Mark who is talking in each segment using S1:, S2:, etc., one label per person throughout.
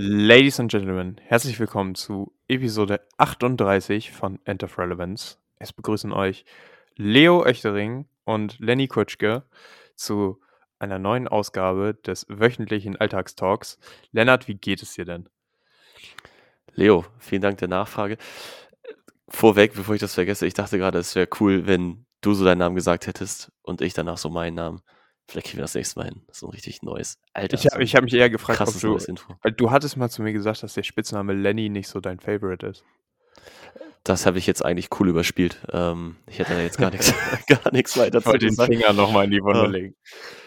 S1: Ladies and Gentlemen, herzlich willkommen zu Episode 38 von End of Relevance. Es begrüßen euch Leo Oechtering und Lenny Kutschke zu einer neuen Ausgabe des wöchentlichen Alltagstalks. Lennart, wie geht es dir denn?
S2: Leo, vielen Dank der Nachfrage. Vorweg, bevor ich das vergesse, ich dachte gerade, es wäre cool, wenn du so deinen Namen gesagt hättest und ich danach so meinen Namen. Vielleicht kriegen wir das nächste Mal hin. Das ist ein richtig neues.
S1: Alter, ich habe hab mich eher gefragt, ob du, weil du hattest mal zu mir gesagt, dass der Spitzname Lenny nicht so dein Favorite ist.
S2: Das habe ich jetzt eigentlich cool überspielt. Ähm, ich hätte da jetzt gar nichts, gar nichts weiter
S1: zu den Finger nochmal in die Wunde ähm, legen.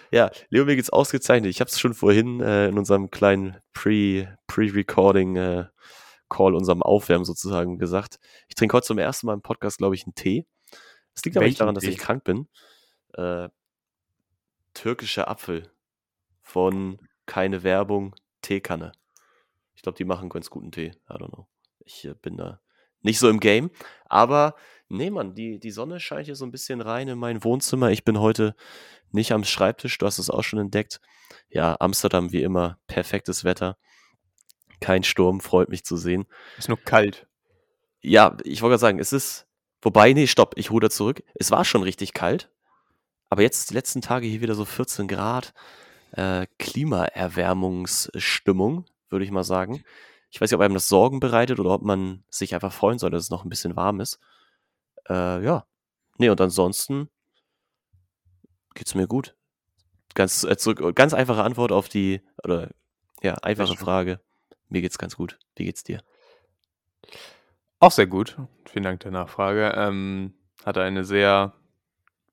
S2: Ja, Leo, mir geht's ausgezeichnet. Ich habe es schon vorhin äh, in unserem kleinen Pre-Recording Pre äh, Call, unserem Aufwärmen sozusagen gesagt. Ich trinke heute zum ersten Mal im Podcast, glaube ich, einen Tee. Es liegt aber nicht daran, dass ich krank bin. Äh, türkischer Apfel von keine Werbung, Teekanne. Ich glaube, die machen ganz guten Tee. I don't know. Ich äh, bin da nicht so im Game. Aber nee, Mann, die, die Sonne scheint hier so ein bisschen rein in mein Wohnzimmer. Ich bin heute nicht am Schreibtisch. Du hast es auch schon entdeckt. Ja, Amsterdam wie immer. Perfektes Wetter. Kein Sturm, freut mich zu sehen.
S1: Ist nur kalt.
S2: Ja, ich wollte gerade sagen, es ist. Wobei, nee, stopp, ich ruder zurück. Es war schon richtig kalt. Aber jetzt die letzten Tage hier wieder so 14 Grad äh, Klimaerwärmungsstimmung, würde ich mal sagen. Ich weiß nicht, ob einem das Sorgen bereitet oder ob man sich einfach freuen soll, dass es noch ein bisschen warm ist. Äh, ja. Nee, und ansonsten geht's mir gut. Ganz, äh, zurück, ganz einfache Antwort auf die, oder ja, einfache Frage. Mir geht's ganz gut. Wie geht's dir?
S1: Auch sehr gut. Vielen Dank der Nachfrage. Ähm, hatte eine sehr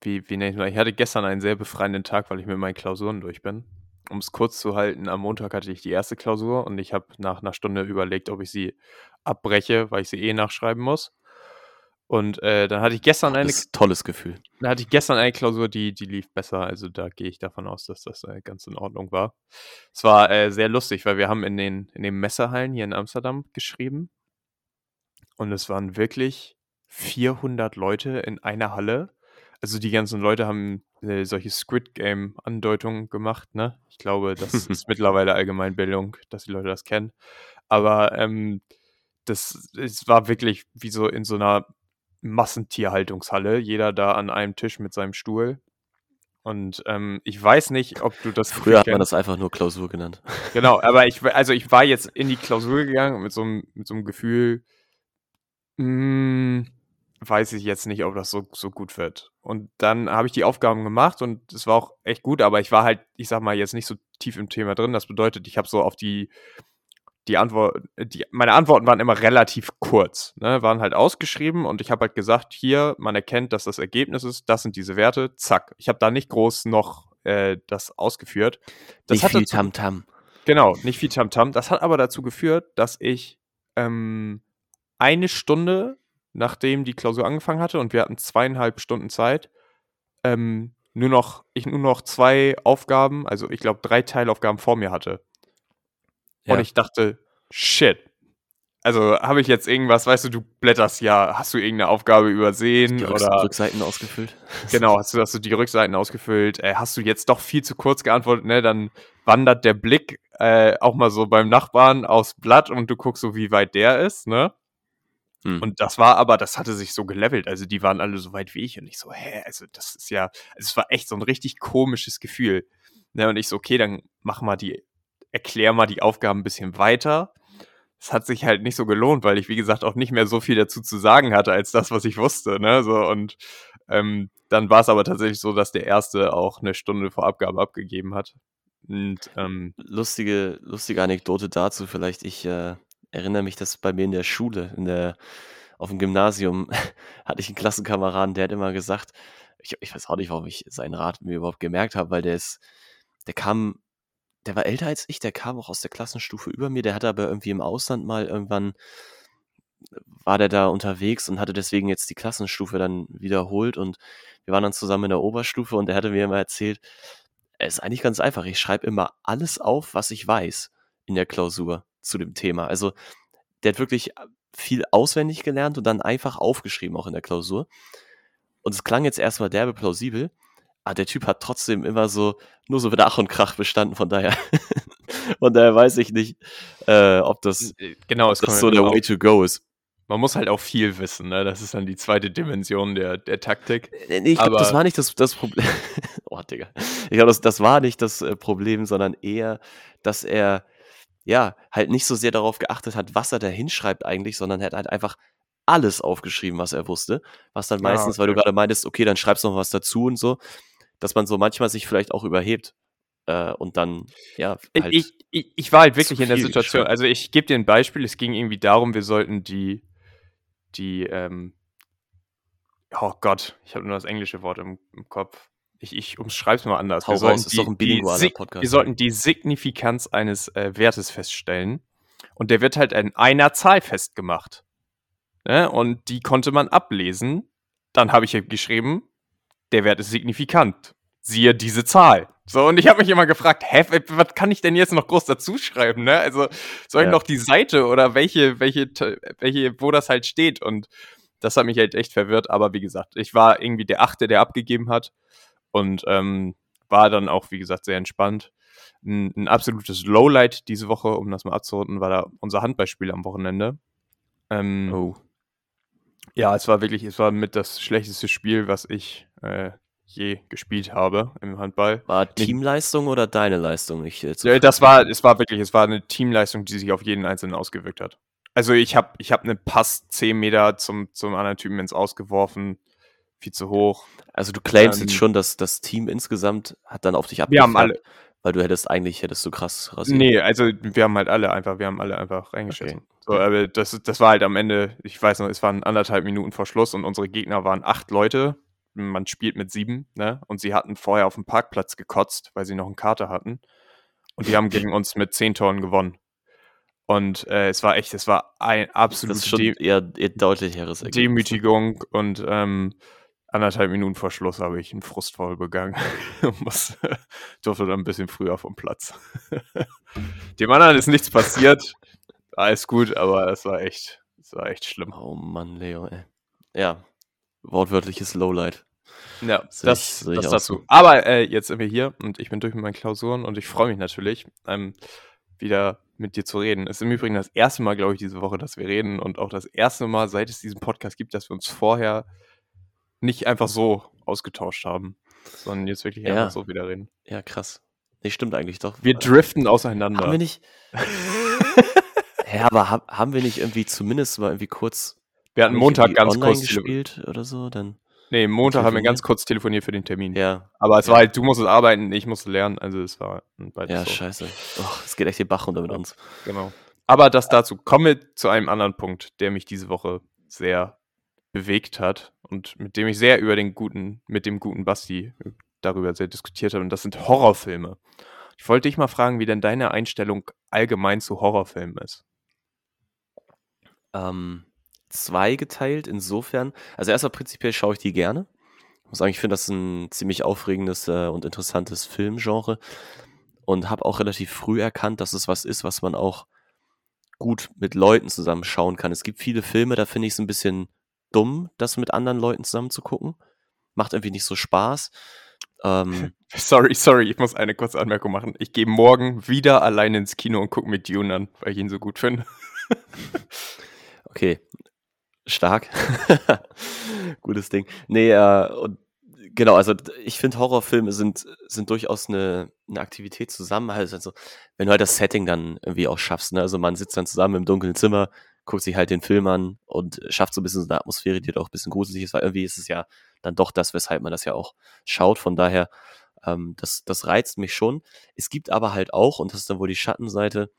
S1: wie, wie nenne ich mal? Ich hatte gestern einen sehr befreienden Tag, weil ich mit meinen Klausuren durch bin. Um es kurz zu halten, am Montag hatte ich die erste Klausur und ich habe nach einer Stunde überlegt, ob ich sie abbreche, weil ich sie eh nachschreiben muss. Und äh, dann hatte ich gestern eine.
S2: Das tolles Gefühl.
S1: Dann hatte ich gestern eine Klausur, die, die lief besser. Also da gehe ich davon aus, dass das äh, ganz in Ordnung war. Es war äh, sehr lustig, weil wir haben in den, in den Messehallen hier in Amsterdam geschrieben. Und es waren wirklich 400 Leute in einer Halle also die ganzen Leute haben äh, solche Squid Game Andeutungen gemacht, ne? Ich glaube, das ist mittlerweile Allgemeinbildung, dass die Leute das kennen. Aber ähm, das es war wirklich wie so in so einer Massentierhaltungshalle, jeder da an einem Tisch mit seinem Stuhl. Und ähm, ich weiß nicht, ob du das.
S2: Früher hat man das einfach nur Klausur genannt.
S1: Genau, aber ich, also ich war jetzt in die Klausur gegangen mit so einem, mit so einem Gefühl, mh, hm, weiß ich jetzt nicht, ob das so, so gut wird. Und dann habe ich die Aufgaben gemacht und es war auch echt gut, aber ich war halt, ich sag mal, jetzt nicht so tief im Thema drin. Das bedeutet, ich habe so auf die, die Antwort, die, meine Antworten waren immer relativ kurz, ne? waren halt ausgeschrieben und ich habe halt gesagt, hier, man erkennt, dass das Ergebnis ist, das sind diese Werte, zack. Ich habe da nicht groß noch äh, das ausgeführt. Das
S2: nicht viel Tamtam. -Tam.
S1: Genau, nicht viel Tamtam. -Tam. Das hat aber dazu geführt, dass ich ähm, eine Stunde nachdem die Klausur angefangen hatte und wir hatten zweieinhalb Stunden Zeit, ähm, nur noch, ich nur noch zwei Aufgaben, also ich glaube drei Teilaufgaben vor mir hatte. Ja. Und ich dachte, shit. Also habe ich jetzt irgendwas, weißt du, du blätterst ja, hast du irgendeine Aufgabe übersehen
S2: die
S1: oder
S2: Rückseiten ausgefüllt?
S1: Genau, hast du, hast du die Rückseiten ausgefüllt? Äh, hast du jetzt doch viel zu kurz geantwortet, ne? Dann wandert der Blick äh, auch mal so beim Nachbarn aufs Blatt und du guckst so, wie weit der ist, ne? Hm. Und das war aber, das hatte sich so gelevelt. Also die waren alle so weit wie ich. Und ich so, hä, also das ist ja, also es war echt so ein richtig komisches Gefühl. Ne, und ich so, okay, dann mach mal die, erklär mal die Aufgaben ein bisschen weiter. Es hat sich halt nicht so gelohnt, weil ich, wie gesagt, auch nicht mehr so viel dazu zu sagen hatte, als das, was ich wusste. Ne? So, und ähm, dann war es aber tatsächlich so, dass der erste auch eine Stunde vor Abgabe abgegeben hat. Und, ähm,
S2: lustige, lustige Anekdote dazu vielleicht. Ich äh, erinnere mich, dass bei mir in der Schule, in der, auf dem Gymnasium, hatte ich einen Klassenkameraden, der hat immer gesagt, ich, ich weiß auch nicht, warum ich seinen Rat mir überhaupt gemerkt habe, weil der ist, der kam, der war älter als ich, der kam auch aus der Klassenstufe über mir, der hatte aber irgendwie im Ausland mal irgendwann, war der da unterwegs und hatte deswegen jetzt die Klassenstufe dann wiederholt und wir waren dann zusammen in der Oberstufe und er hatte mir immer erzählt, es ist eigentlich ganz einfach, ich schreibe immer alles auf, was ich weiß in der Klausur zu dem Thema. Also der hat wirklich äh, viel auswendig gelernt und dann einfach aufgeschrieben, auch in der Klausur. Und es klang jetzt erstmal derbe plausibel, aber der Typ hat trotzdem immer so, nur so mit Ach und Krach bestanden, von daher Von daher weiß ich nicht, äh, ob das,
S1: Äh, Genau, es
S2: das so
S1: halt
S2: der Way to go ist.
S1: man muss halt auch viel wissen, ne? Das ist dann die zweite Dimension der, der Taktik.
S2: Äh, Nee, ich glaube, das war nicht das, das Problem. oh, Digga. Ich glaube, das, das war nicht das äh, Problem, sondern eher, dass er ja halt nicht so sehr darauf geachtet hat, was er da hinschreibt eigentlich, sondern er hat halt einfach alles aufgeschrieben, was er wusste. Was dann
S1: Ah,
S2: meistens, weil du
S1: okay.
S2: gerade meintest, okay, dann schreibst du noch was dazu und so, dass man so manchmal sich vielleicht auch überhebt. Äh, und dann, ja,
S1: Ich,
S2: halt.
S1: ich, ich, ich war halt wirklich in der Situation. Also ich gebe dir ein Beispiel. Es ging irgendwie darum, wir sollten die, die, ähm, oh Gott, ich habe nur das englische Wort im, im Kopf. Ich, ich umschreib's mal anders.
S2: Hau
S1: wir sollten
S2: raus, ist doch ein bilingualer Podcast,
S1: Wir sollten die Signifikanz eines äh, Wertes feststellen. Und der wird halt in einer Zahl festgemacht. Ne? Und die konnte man ablesen. Dann habe ich ja geschrieben, der Wert ist signifikant. Siehe diese Zahl. So, und ich habe mich immer gefragt, hä, was kann ich denn jetzt noch groß dazu schreiben, ne? Also, soll ich
S2: Ja.
S1: noch die Seite oder welche, welche, welche, wo das halt steht? Und das hat mich halt echt verwirrt, aber wie gesagt, ich war irgendwie der Achte, der abgegeben hat und ähm, war dann auch, wie gesagt, sehr entspannt. Ein, ein absolutes Lowlight diese Woche, um das mal abzurunden, war da unser Handballspiel am Wochenende. Ähm,
S2: oh.
S1: ja, es war wirklich, es war mit das schlechteste Spiel, was ich äh, je gespielt habe im Handball.
S2: War Teamleistung oder deine Leistung? Ich, äh,
S1: Äh, Das war, es war wirklich, es war eine Teamleistung, die sich auf jeden Einzelnen ausgewirkt hat. Also ich habe ich hab einen Pass 10 Meter zum, zum anderen Typen ins Ausgeworfen, viel zu hoch.
S2: Also du claimst
S1: Ähm,
S2: jetzt schon, dass das Team insgesamt hat dann auf dich
S1: Wir haben alle,
S2: weil du hättest eigentlich hättest du krass rasiert.
S1: nee, also wir haben halt alle einfach, wir haben alle einfach reingeschissen. So, aber das, das war halt am Ende, ich weiß noch, es waren anderthalb Minuten vor Schluss und unsere Gegner waren acht Leute. Man spielt mit sieben, ne? Und sie hatten vorher auf dem Parkplatz gekotzt, weil sie noch eine Karte hatten. Und die haben gegen uns mit zehn Toren gewonnen. Und äh, es war echt, es war ein
S2: das
S1: absolut
S2: ist schon eher, eher deutlich heres Ergebnis.
S1: Demütigung und ähm, anderthalb Minuten vor Schluss habe ich einen Frustfall begangen und muss, durfte dann ein bisschen früher vom Platz. Dem anderen ist nichts passiert, alles gut, aber es war echt, es war echt schlimm.
S2: Oh Mann, Leo, ey. Ja, wortwörtliches Lowlight.
S1: Ja,
S2: Sehe
S1: das,
S2: ich-
S1: das
S2: auch
S1: dazu.
S2: so.
S1: Aber äh, jetzt sind wir hier und ich bin durch mit meinen Klausuren und ich freue mich natürlich, ähm, wieder mit dir zu reden. Es ist im Übrigen das erste Mal, glaube ich, diese Woche, dass wir reden und auch das erste Mal, seit es diesen Podcast gibt, dass wir uns vorher nicht einfach so ausgetauscht haben, sondern jetzt wirklich
S2: Ja.
S1: einfach so wieder reden.
S2: Ja, krass. Nee, stimmt eigentlich doch.
S1: Wir driften auseinander.
S2: haben wir nicht. ja, aber hab, haben wir nicht irgendwie zumindest mal irgendwie kurz.
S1: Wir hatten Montag ganz kurz
S2: gespielt oder so? Dann.
S1: Nee, Montag haben wir ganz kurz telefoniert für den Termin.
S2: Ja,
S1: Aber es
S2: Ja.
S1: war halt, du musstest arbeiten, ich musste lernen, also es war beides
S2: ja,
S1: so.
S2: scheiße. Oh, es geht echt den Bach runter mit uns.
S1: Genau. Aber das dazu. Kommen wir zu einem anderen Punkt, der mich diese Woche sehr bewegt hat und mit dem ich sehr über den guten, mit dem guten Basti darüber sehr diskutiert habe. Und das sind Horrorfilme. Ich wollte dich mal fragen, wie denn deine Einstellung allgemein zu Horrorfilmen ist.
S2: Ähm, zweigeteilt insofern. Also erstmal prinzipiell schaue ich die gerne. Ich muss sagen, ich finde das ein ziemlich aufregendes äh, und interessantes Filmgenre und habe auch relativ früh erkannt, dass es was ist, was man auch gut mit Leuten zusammen schauen kann. Es gibt viele Filme, da finde ich es ein bisschen dumm, das mit anderen Leuten zusammen zu gucken. Macht irgendwie nicht so Spaß. Ähm,
S1: Sorry, sorry, ich muss eine kurze Anmerkung machen. Ich gehe morgen wieder allein ins Kino und gucke mir Dune an, weil ich ihn so gut finde.
S2: Okay, stark. Gutes Ding. Nee, äh, und genau, also ich finde Horrorfilme sind, sind durchaus eine, eine Aktivität zusammen. Also, wenn du halt das Setting dann irgendwie auch schaffst, ne? Also man sitzt dann zusammen im dunklen Zimmer, guckt sich halt den Film an und schafft so ein bisschen so eine Atmosphäre, die auch ein bisschen gruselig ist, weil irgendwie ist es ja dann doch das, weshalb man das ja auch schaut. Von daher, ähm, das, das reizt mich schon. Es gibt aber halt auch, und das ist dann wohl die Schattenseite,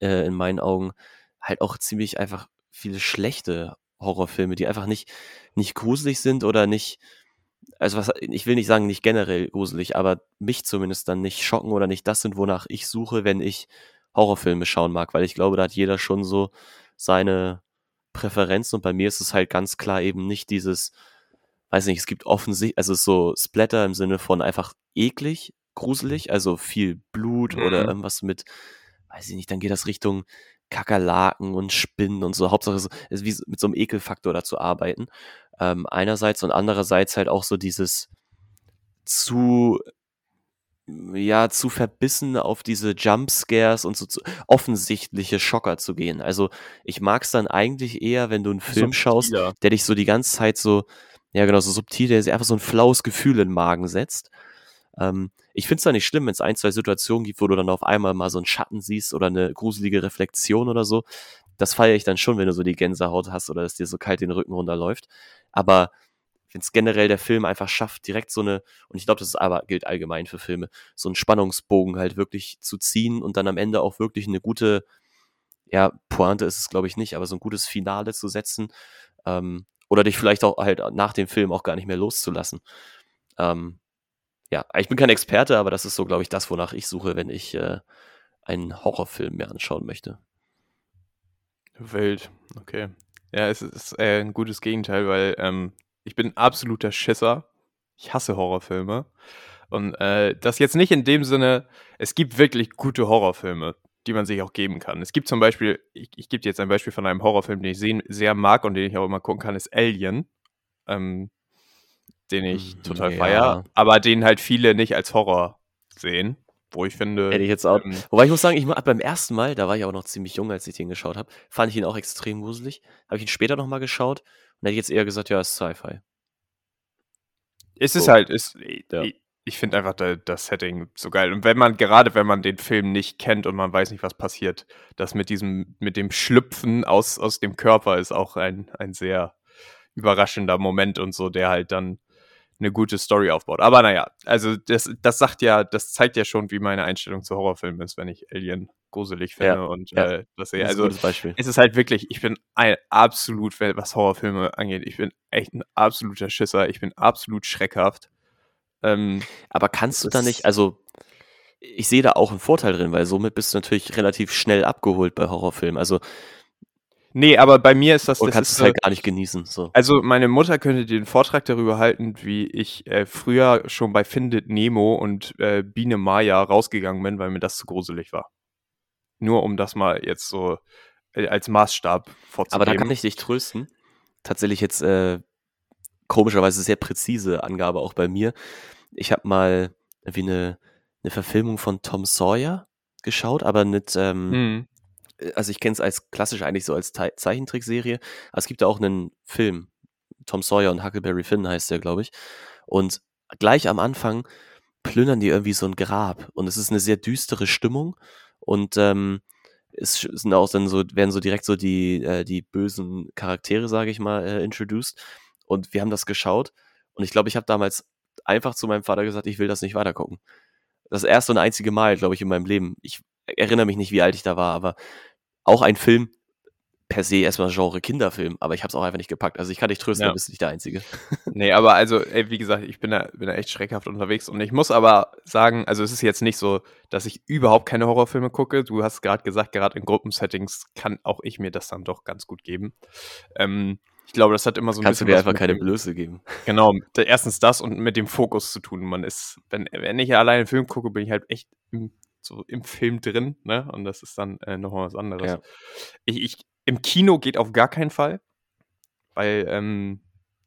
S2: äh, in meinen Augen, halt auch ziemlich einfach viele schlechte Horrorfilme, die einfach nicht, nicht gruselig sind oder nicht, also was, ich will nicht sagen, nicht generell gruselig, aber mich zumindest dann nicht schocken oder nicht das sind, wonach ich suche, wenn ich Horrorfilme schauen mag, weil ich glaube, da hat jeder schon so seine Präferenzen und bei mir ist es halt ganz klar eben nicht dieses, weiß nicht, es gibt offensichtlich, also es ist so Splatter im Sinne von einfach eklig, gruselig, also viel Blut oder
S1: Mhm.
S2: irgendwas mit, weiß ich nicht, dann geht das Richtung Kakerlaken und Spinnen und so. Hauptsache so, es ist wie mit so einem Ekelfaktor da zu arbeiten. Ähm, einerseits und andererseits halt auch so dieses zu ja, zu verbissen auf diese Jumpscares und so zu offensichtliche Schocker zu gehen. Also, ich mag's dann eigentlich eher, wenn du 'n Film schaust,
S1: Subtiler.
S2: der dich so die ganze Zeit so ja genau, so subtil, der dir einfach so 'n flaues Gefühl in 'n Magen setzt. Ähm, ich finde es zwar nicht schlimm, wenn's 1, 2 Situationen gibt, wo du dann auf einmal mal so 'n Schatten siehst oder 'ne gruselige Reflexion oder so. Das feiere ich dann schon, wenn du so die Gänsehaut hast oder es dir so kalt den Rücken runterläuft. Aber wenn's generell der Film einfach schafft, direkt so 'ne und ich glaube, das ist aber gilt allgemein für Filme, so 'n Spannungsbogen halt wirklich zu ziehen und dann am Ende auch wirklich 'ne gute ja, Pointe ist es, glaube ich, nicht, aber so 'n gutes Finale zu setzen, ähm, oder dich vielleicht auch halt nach dem Film auch gar nicht mehr loszulassen. Ähm, ja, ich bin kein Experte, aber das ist so, glaube ich, das, wonach ich suche, wenn ich, äh, einen Horrorfilm mir anschauen möchte.
S1: Wild, okay. Ja, es ist, äh, 'n gutes Gegenteil, weil, ähm, ich bin absoluter Schisser. Ich hasse Horrorfilme. Und, äh, das jetzt nicht in dem Sinne es gibt wirklich gute Horrorfilme, die man sich auch geben kann. Es gibt zum Beispiel ich ich gebe dir jetzt ein Beispiel von einem Horrorfilm, den ich sehen sehr mag und den ich auch immer gucken kann, ist Alien, ähm, den ich
S2: Mhm,
S1: total
S2: ja.
S1: feiere, aber den halt viele nicht als Horror sehen, wo ich finde,
S2: Hätte ich jetzt auch
S1: ähm
S2: wobei ich muss sagen, ich beim 1. Mal, da war ich auch noch ziemlich jung, als ich den geschaut habe, fand ich ihn auch extrem gruselig. Habe ich ihn später noch mal geschaut und hätte ich jetzt eher gesagt, ja, ist Sci-Fi.
S1: Es ist
S2: So.
S1: halt ist
S2: Ja.
S1: i ich finde einfach da das Setting so geil. Und wenn man gerade wenn man den Film nicht kennt und man weiß nicht, was passiert, das mit diesem mit dem Schlüpfen aus aus dem Körper ist auch ein ein sehr überraschender Moment und so, der halt dann 'ne gute Story aufbaut. Aber na ja, also das das sagt ja das zeigt ja schon, wie meine Einstellung zu Horrorfilmen ist, wenn ich Alien gruselig finde
S2: Ja,
S1: und,
S2: ja.
S1: äh, das sehe. Also,
S2: Beispiel.
S1: es ist halt wirklich ich bin ein absolut was Horrorfilme angeht ich bin echt 'n absoluter Schisser. Ich bin absolut schreckhaft. Ähm,
S2: Aber kannst du da nicht also, ich sehe da auch 'n Vorteil drin, weil somit bist du natürlich relativ schnell abgeholt bei Horrorfilmen. Also
S1: Ne, aber bei mir ist das das
S2: kannst
S1: so
S2: halt gar nicht genießen, so.
S1: Also, meine Mutter könnte dir 'n Vortrag darüber halten, wie ich, äh, früher schon bei Findet Nemo und, äh, Biene Maya rausgegangen bin, weil mir das zu gruselig war. Nur um das mal jetzt so, äh, als Maßstab vorzugeben.
S2: Aber da kann ich dich trösten. Tatsächlich jetzt, äh, komischerweise sehr präzise Angabe auch bei mir. Ich habe mal irgendwie 'ne 'ne Verfilmung von Tom Sawyer geschaut, aber mit, ähm
S1: Mhm.
S2: Also, ich kenne es als klassisch eigentlich so als Tei Zeichentrickserie, aber es gibt da auch 'nen Film. Tom Sawyer und Huckleberry Finn heißt der, glaube ich. Und gleich am Anfang plündern die irgendwie so 'n Grab und es ist 'ne sehr düstere Stimmung und, ähm, es sind auch dann so werden so direkt so die äh, die bösen Charaktere, sage ich mal, äh, introduced. Und wir haben das geschaut und ich glaube, ich habe damals einfach zu meinem Vater gesagt: „Ich will das nicht weitergucken.“ Das erste und einzige Mal, glaube ich, in meinem Leben. Ich erinnere mich nicht, wie alt ich da war, aber auch ein Film per se erst mal Genre Kinderfilm, aber ich habe es auch einfach nicht gepackt. Also, ich kann dich trösten,
S1: Ja.
S2: du bist nicht der Einzige.
S1: Ne, aber also, ey, wie gesagt, ich bin da bin da echt schreckhaft unterwegs und ich muss aber sagen, also, es ist jetzt nicht so, dass ich überhaupt keine Horrorfilme gucke. Du hast grad gesagt, grad in Gruppensettings kann auch ich mir das dann doch ganz gut geben. Ähm, ich glaube, das hat immer so 'n
S2: Kannst du
S1: bisschen
S2: mir
S1: was
S2: einfach
S1: mit
S2: keine Blöße geben.
S1: Genau, erstens das und mit dem Fokus zu tun. Man ist wenn wenn ich alleine 'n Film gucke, bin ich halt echt im so im Film drin, ne? Und das ist dann, äh, noch mal was anderes.
S2: Ja.
S1: Ich ich im Kino geht auf gar keinen Fall, weil, ähm,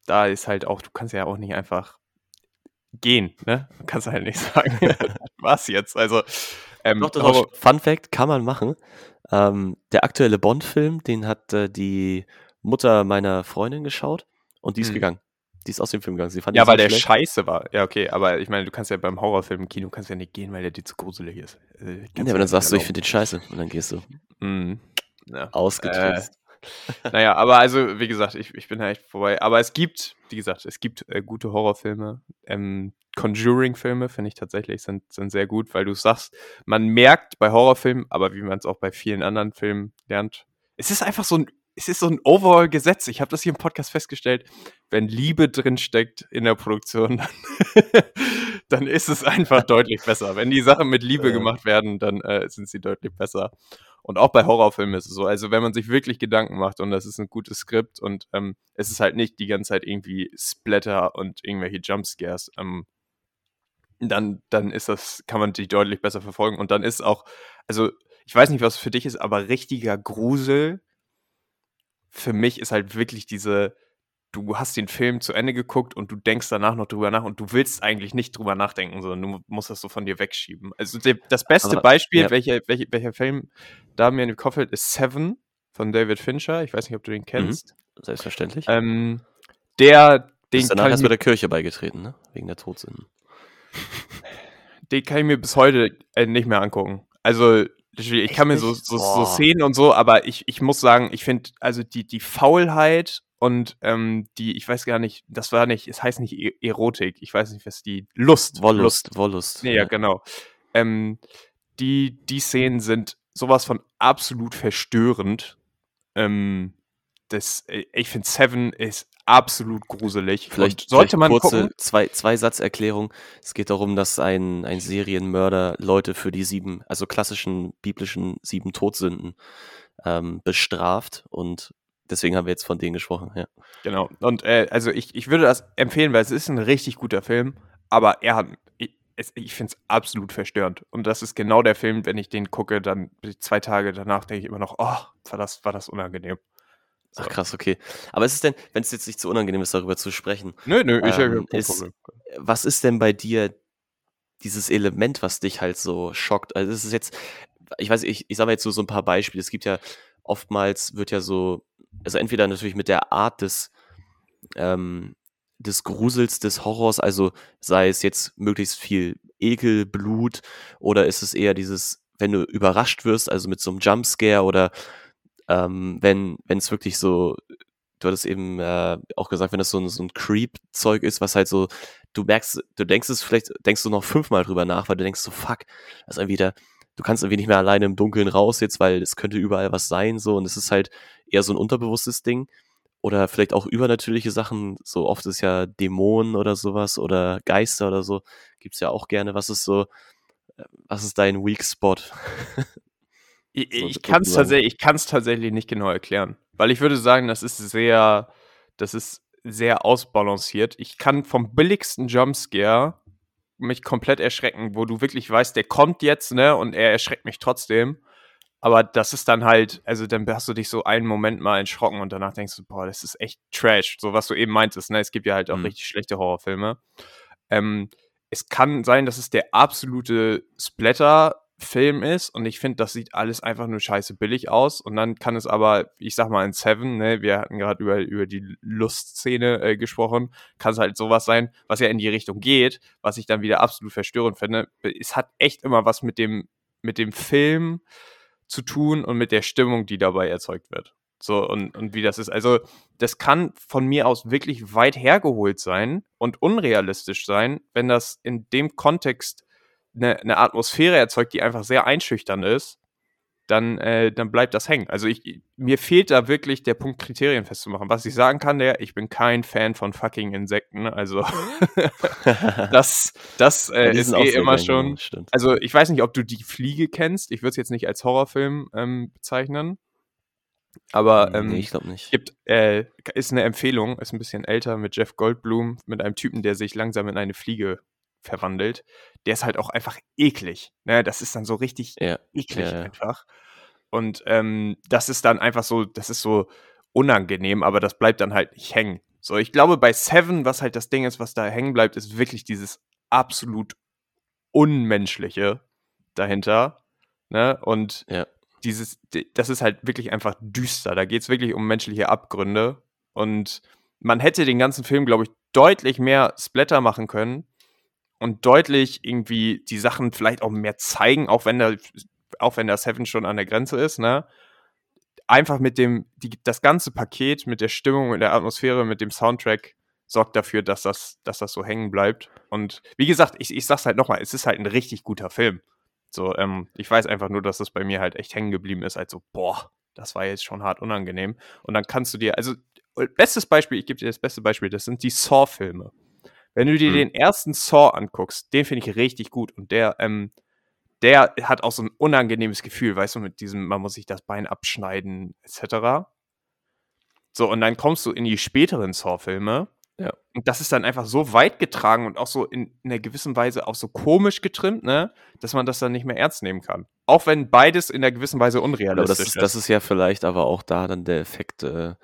S1: da ist halt auch du kannst ja auch nicht einfach gehen, ne? Du kannst halt nicht sagen: „Was jetzt?“ Also, ähm,
S2: Doch,
S1: Horror
S2: doch, Fun Fact, kann man machen. Ähm, der aktuelle Bond-Film, den hat, äh, die Mutter meiner Freundin geschaut und die ist
S1: Mhm.
S2: gegangen. Die ist aus dem Film gegangen. Sie fand
S1: Ja,
S2: ihn so
S1: weil der
S2: schlecht.
S1: scheiße war. Ja, okay, aber ich meine, du kannst ja beim Horrorfilm im Kino kannst ja nicht gehen, weil der dir zu gruselig ist. Äh,
S2: Ja, aber dann sagst du: „Ich finde den scheiße.“ Und dann gehst du.
S1: Mhm. Ja. Äh,
S2: Ausgetrickst.
S1: na ja, aber also, wie gesagt, ich ich bin da echt vorbei. Aber es gibt wie gesagt, es gibt, äh, gute Horrorfilme. Ähm, Conjuring-Filme finde ich tatsächlich sind sind sehr gut, weil du sagst, man merkt bei Horrorfilmen, aber wie man's auch bei vielen anderen Filmen lernt es ist einfach so 'n es ist so 'n Overall-Gesetz. Ich habe das hier im Podcast festgestellt, wenn Liebe drinsteckt in der Produktion, dann dann ist es einfach deutlich besser. Wenn die Sachen mit Liebe gemacht werden, dann, äh, sind sie deutlich besser. Und auch bei Horrorfilmen ist es so. Also, wenn man sich wirklich Gedanken macht und das ist 'n gutes Skript und, ähm, es ist halt nicht die ganze Zeit irgendwie Splatter und irgendwelche Jumpscares, ähm dann dann ist das kann man die deutlich besser verfolgen. Und dann ist auch also, ich weiß nicht, was für dich ist, aber richtiger Grusel für mich ist halt wirklich diese du hast den Film zu Ende geguckt und du denkst danach noch drüber nach und du willst eigentlich nicht drüber nachdenken, sondern du musst das so von dir wegschieben. Also das beste
S2: Aber,
S1: Beispiel,
S2: ja.
S1: welcher, welcher, welcher Film da mir in den Kopf fällt, ist Seven von David Fincher. Ich weiß nicht, ob du den
S2: Mhm.
S1: kennst.
S2: Selbstverständlich.
S1: Ähm, der, den
S2: bist danach erst mit der Kirche beigetreten, ne? Wegen der Todsünden.
S1: den kann ich mir bis heute äh, nicht mehr angucken. Also ich kann mir so, so, so. Szenen und so, aber ich, ich muss sagen, ich finde, also die, die Faulheit und ähm, die, ich weiß gar nicht, das war nicht, es heißt nicht E- Erotik, ich weiß nicht, was die Lust.
S2: Wollust, Wollust.
S1: Nee, ja, genau. Ähm, die, die Szenen sind sowas von absolut verstörend. Ähm, das, äh, ich finde, Seven ist absolut gruselig.
S2: Vielleicht
S1: und sollte
S2: vielleicht
S1: man
S2: kurze
S1: gucken.
S2: zwei, zwei Satzerklärung. Es geht darum, dass ein, ein Serienmörder Leute für die sieben, also klassischen biblischen sieben Todsünden ähm, bestraft und deswegen haben wir jetzt von denen gesprochen, ja.
S1: Genau. Und äh, also ich, ich würde das empfehlen, weil es ist ein richtig guter Film, aber er hat. Ich, ich finde es absolut verstörend. Und das ist genau der Film, wenn ich den gucke, dann zwei Tage danach denke ich immer noch, oh, war das, war das unangenehm. So.
S2: Ach krass, okay. Aber ist es denn, wenn es jetzt nicht zu unangenehm ist, darüber zu sprechen,
S1: Nö, nö, ich
S2: Ähm, ist-
S1: Problem.
S2: was ist denn bei dir dieses Element, was dich halt so schockt? Also es ist jetzt, ich weiß, ich, ich sage mal jetzt so, so ein paar Beispiele. Es gibt ja oftmals wird ja so, also entweder natürlich mit der Art des, ähm, des Grusels, des Horrors, also sei es jetzt möglichst viel Ekel, Blut, oder ist es eher dieses, wenn du überrascht wirst, also mit so einem Jumpscare oder ähm, wenn es wirklich so, du hattest eben äh, auch gesagt, wenn das so ein, so ein Creep-Zeug ist, was halt so, du merkst, du denkst es vielleicht, denkst du noch fünfmal drüber nach, weil du denkst so, fuck, das ist irgendwie der, du kannst irgendwie nicht mehr alleine im Dunkeln raus jetzt, weil es könnte überall was sein, so, und es ist halt eher so ein unterbewusstes Ding. Oder vielleicht auch übernatürliche Sachen, so oft ist ja Dämonen oder sowas oder Geister oder so, gibt's ja auch gerne. Was ist so, äh, was ist dein Weak Spot?
S1: Ich, ich kann es tatsächlich, tatsächlich nicht genau erklären. Weil ich würde sagen, das ist sehr, das ist sehr ausbalanciert. Ich kann vom billigsten Jumpscare mich komplett erschrecken, wo du wirklich weißt, der kommt jetzt, ne, und er erschreckt mich trotzdem. Aber das ist dann halt, also dann hast du dich so einen Moment mal erschrocken und danach denkst du, boah, das ist echt Trash. So was du eben meintest, ne? Es gibt ja halt auch
S2: Mhm.
S1: richtig schlechte Horrorfilme. Ähm, es kann sein, dass es der absolute Splatter-Film ist und ich finde, das sieht alles einfach nur scheiße billig aus. Und dann kann es aber, ich sag mal, in Seven, ne, wir hatten gerade über, über die Lustszene äh, gesprochen, kann es halt sowas sein, was ja in die Richtung geht, was ich dann wieder absolut verstörend finde. Es hat echt immer was mit dem, mit dem Film zu tun und mit der Stimmung, die dabei erzeugt wird. So, und, und wie das ist. Also, das kann von mir aus wirklich weit hergeholt sein und unrealistisch sein, wenn das in dem Kontext eine, eine Atmosphäre erzeugt, die einfach sehr einschüchternd ist, dann, äh, dann bleibt das hängen. Also ich, mir fehlt da wirklich der Punkt, Kriterien festzumachen. Was ich sagen kann, der, ich bin kein Fan von fucking Insekten. Also das, das
S2: Ja,
S1: äh, ist eh immer schon.
S2: Stimmt.
S1: Also ich weiß nicht, ob du die Fliege kennst. Ich würde es jetzt nicht als Horrorfilm ähm, bezeichnen. Aber ähm,
S2: nee, ich glaube nicht.
S1: gibt, äh, ist eine Empfehlung, ist ein bisschen älter mit Jeff Goldblum, mit einem Typen, der sich langsam in eine Fliege verwandelt. Der ist halt auch einfach eklig. Ne? Das ist dann so richtig
S2: Ja,
S1: eklig
S2: ja,
S1: einfach. Und ähm, das ist dann einfach so, das ist so unangenehm, aber das bleibt dann halt nicht hängen. So, ich glaube, bei Seven, was halt das Ding ist, was da hängen bleibt, ist wirklich dieses absolut Unmenschliche dahinter. Ne? Und
S2: Ja.
S1: dieses, das ist halt wirklich einfach düster. Da geht es wirklich um menschliche Abgründe. Und man hätte den ganzen Film, glaube ich, deutlich mehr Splatter machen können und deutlich irgendwie die Sachen vielleicht auch mehr zeigen, auch wenn der, auch wenn der Seven schon an der Grenze ist, ne? Einfach mit dem, die, das ganze Paket mit der Stimmung, mit der Atmosphäre, mit dem Soundtrack sorgt dafür, dass das, dass das so hängen bleibt. Und wie gesagt, ich, ich sag's halt nochmal, es ist halt ein richtig guter Film. So, ähm, ich weiß einfach nur, dass das bei mir halt echt hängen geblieben ist, als so, boah, das war jetzt schon hart unangenehm. Und dann kannst du dir, also, bestes Beispiel, ich gebe dir das beste Beispiel, das sind die Saw-Filme. Wenn du dir
S2: Hm.
S1: den ersten Saw anguckst, den finde ich richtig gut. Und der, ähm, der hat auch so ein unangenehmes Gefühl, weißt du, mit diesem, man muss sich das Bein abschneiden, etc. So, und dann kommst du in die späteren Saw-Filme.
S2: Ja.
S1: Und das ist dann einfach so weit getragen und auch so in, in einer gewissen Weise auch so komisch getrimmt, ne, dass man das dann nicht mehr ernst nehmen kann. Auch wenn beides in einer gewissen Weise unrealistisch
S2: das ist, das ist ja vielleicht aber auch da dann der Effekt äh,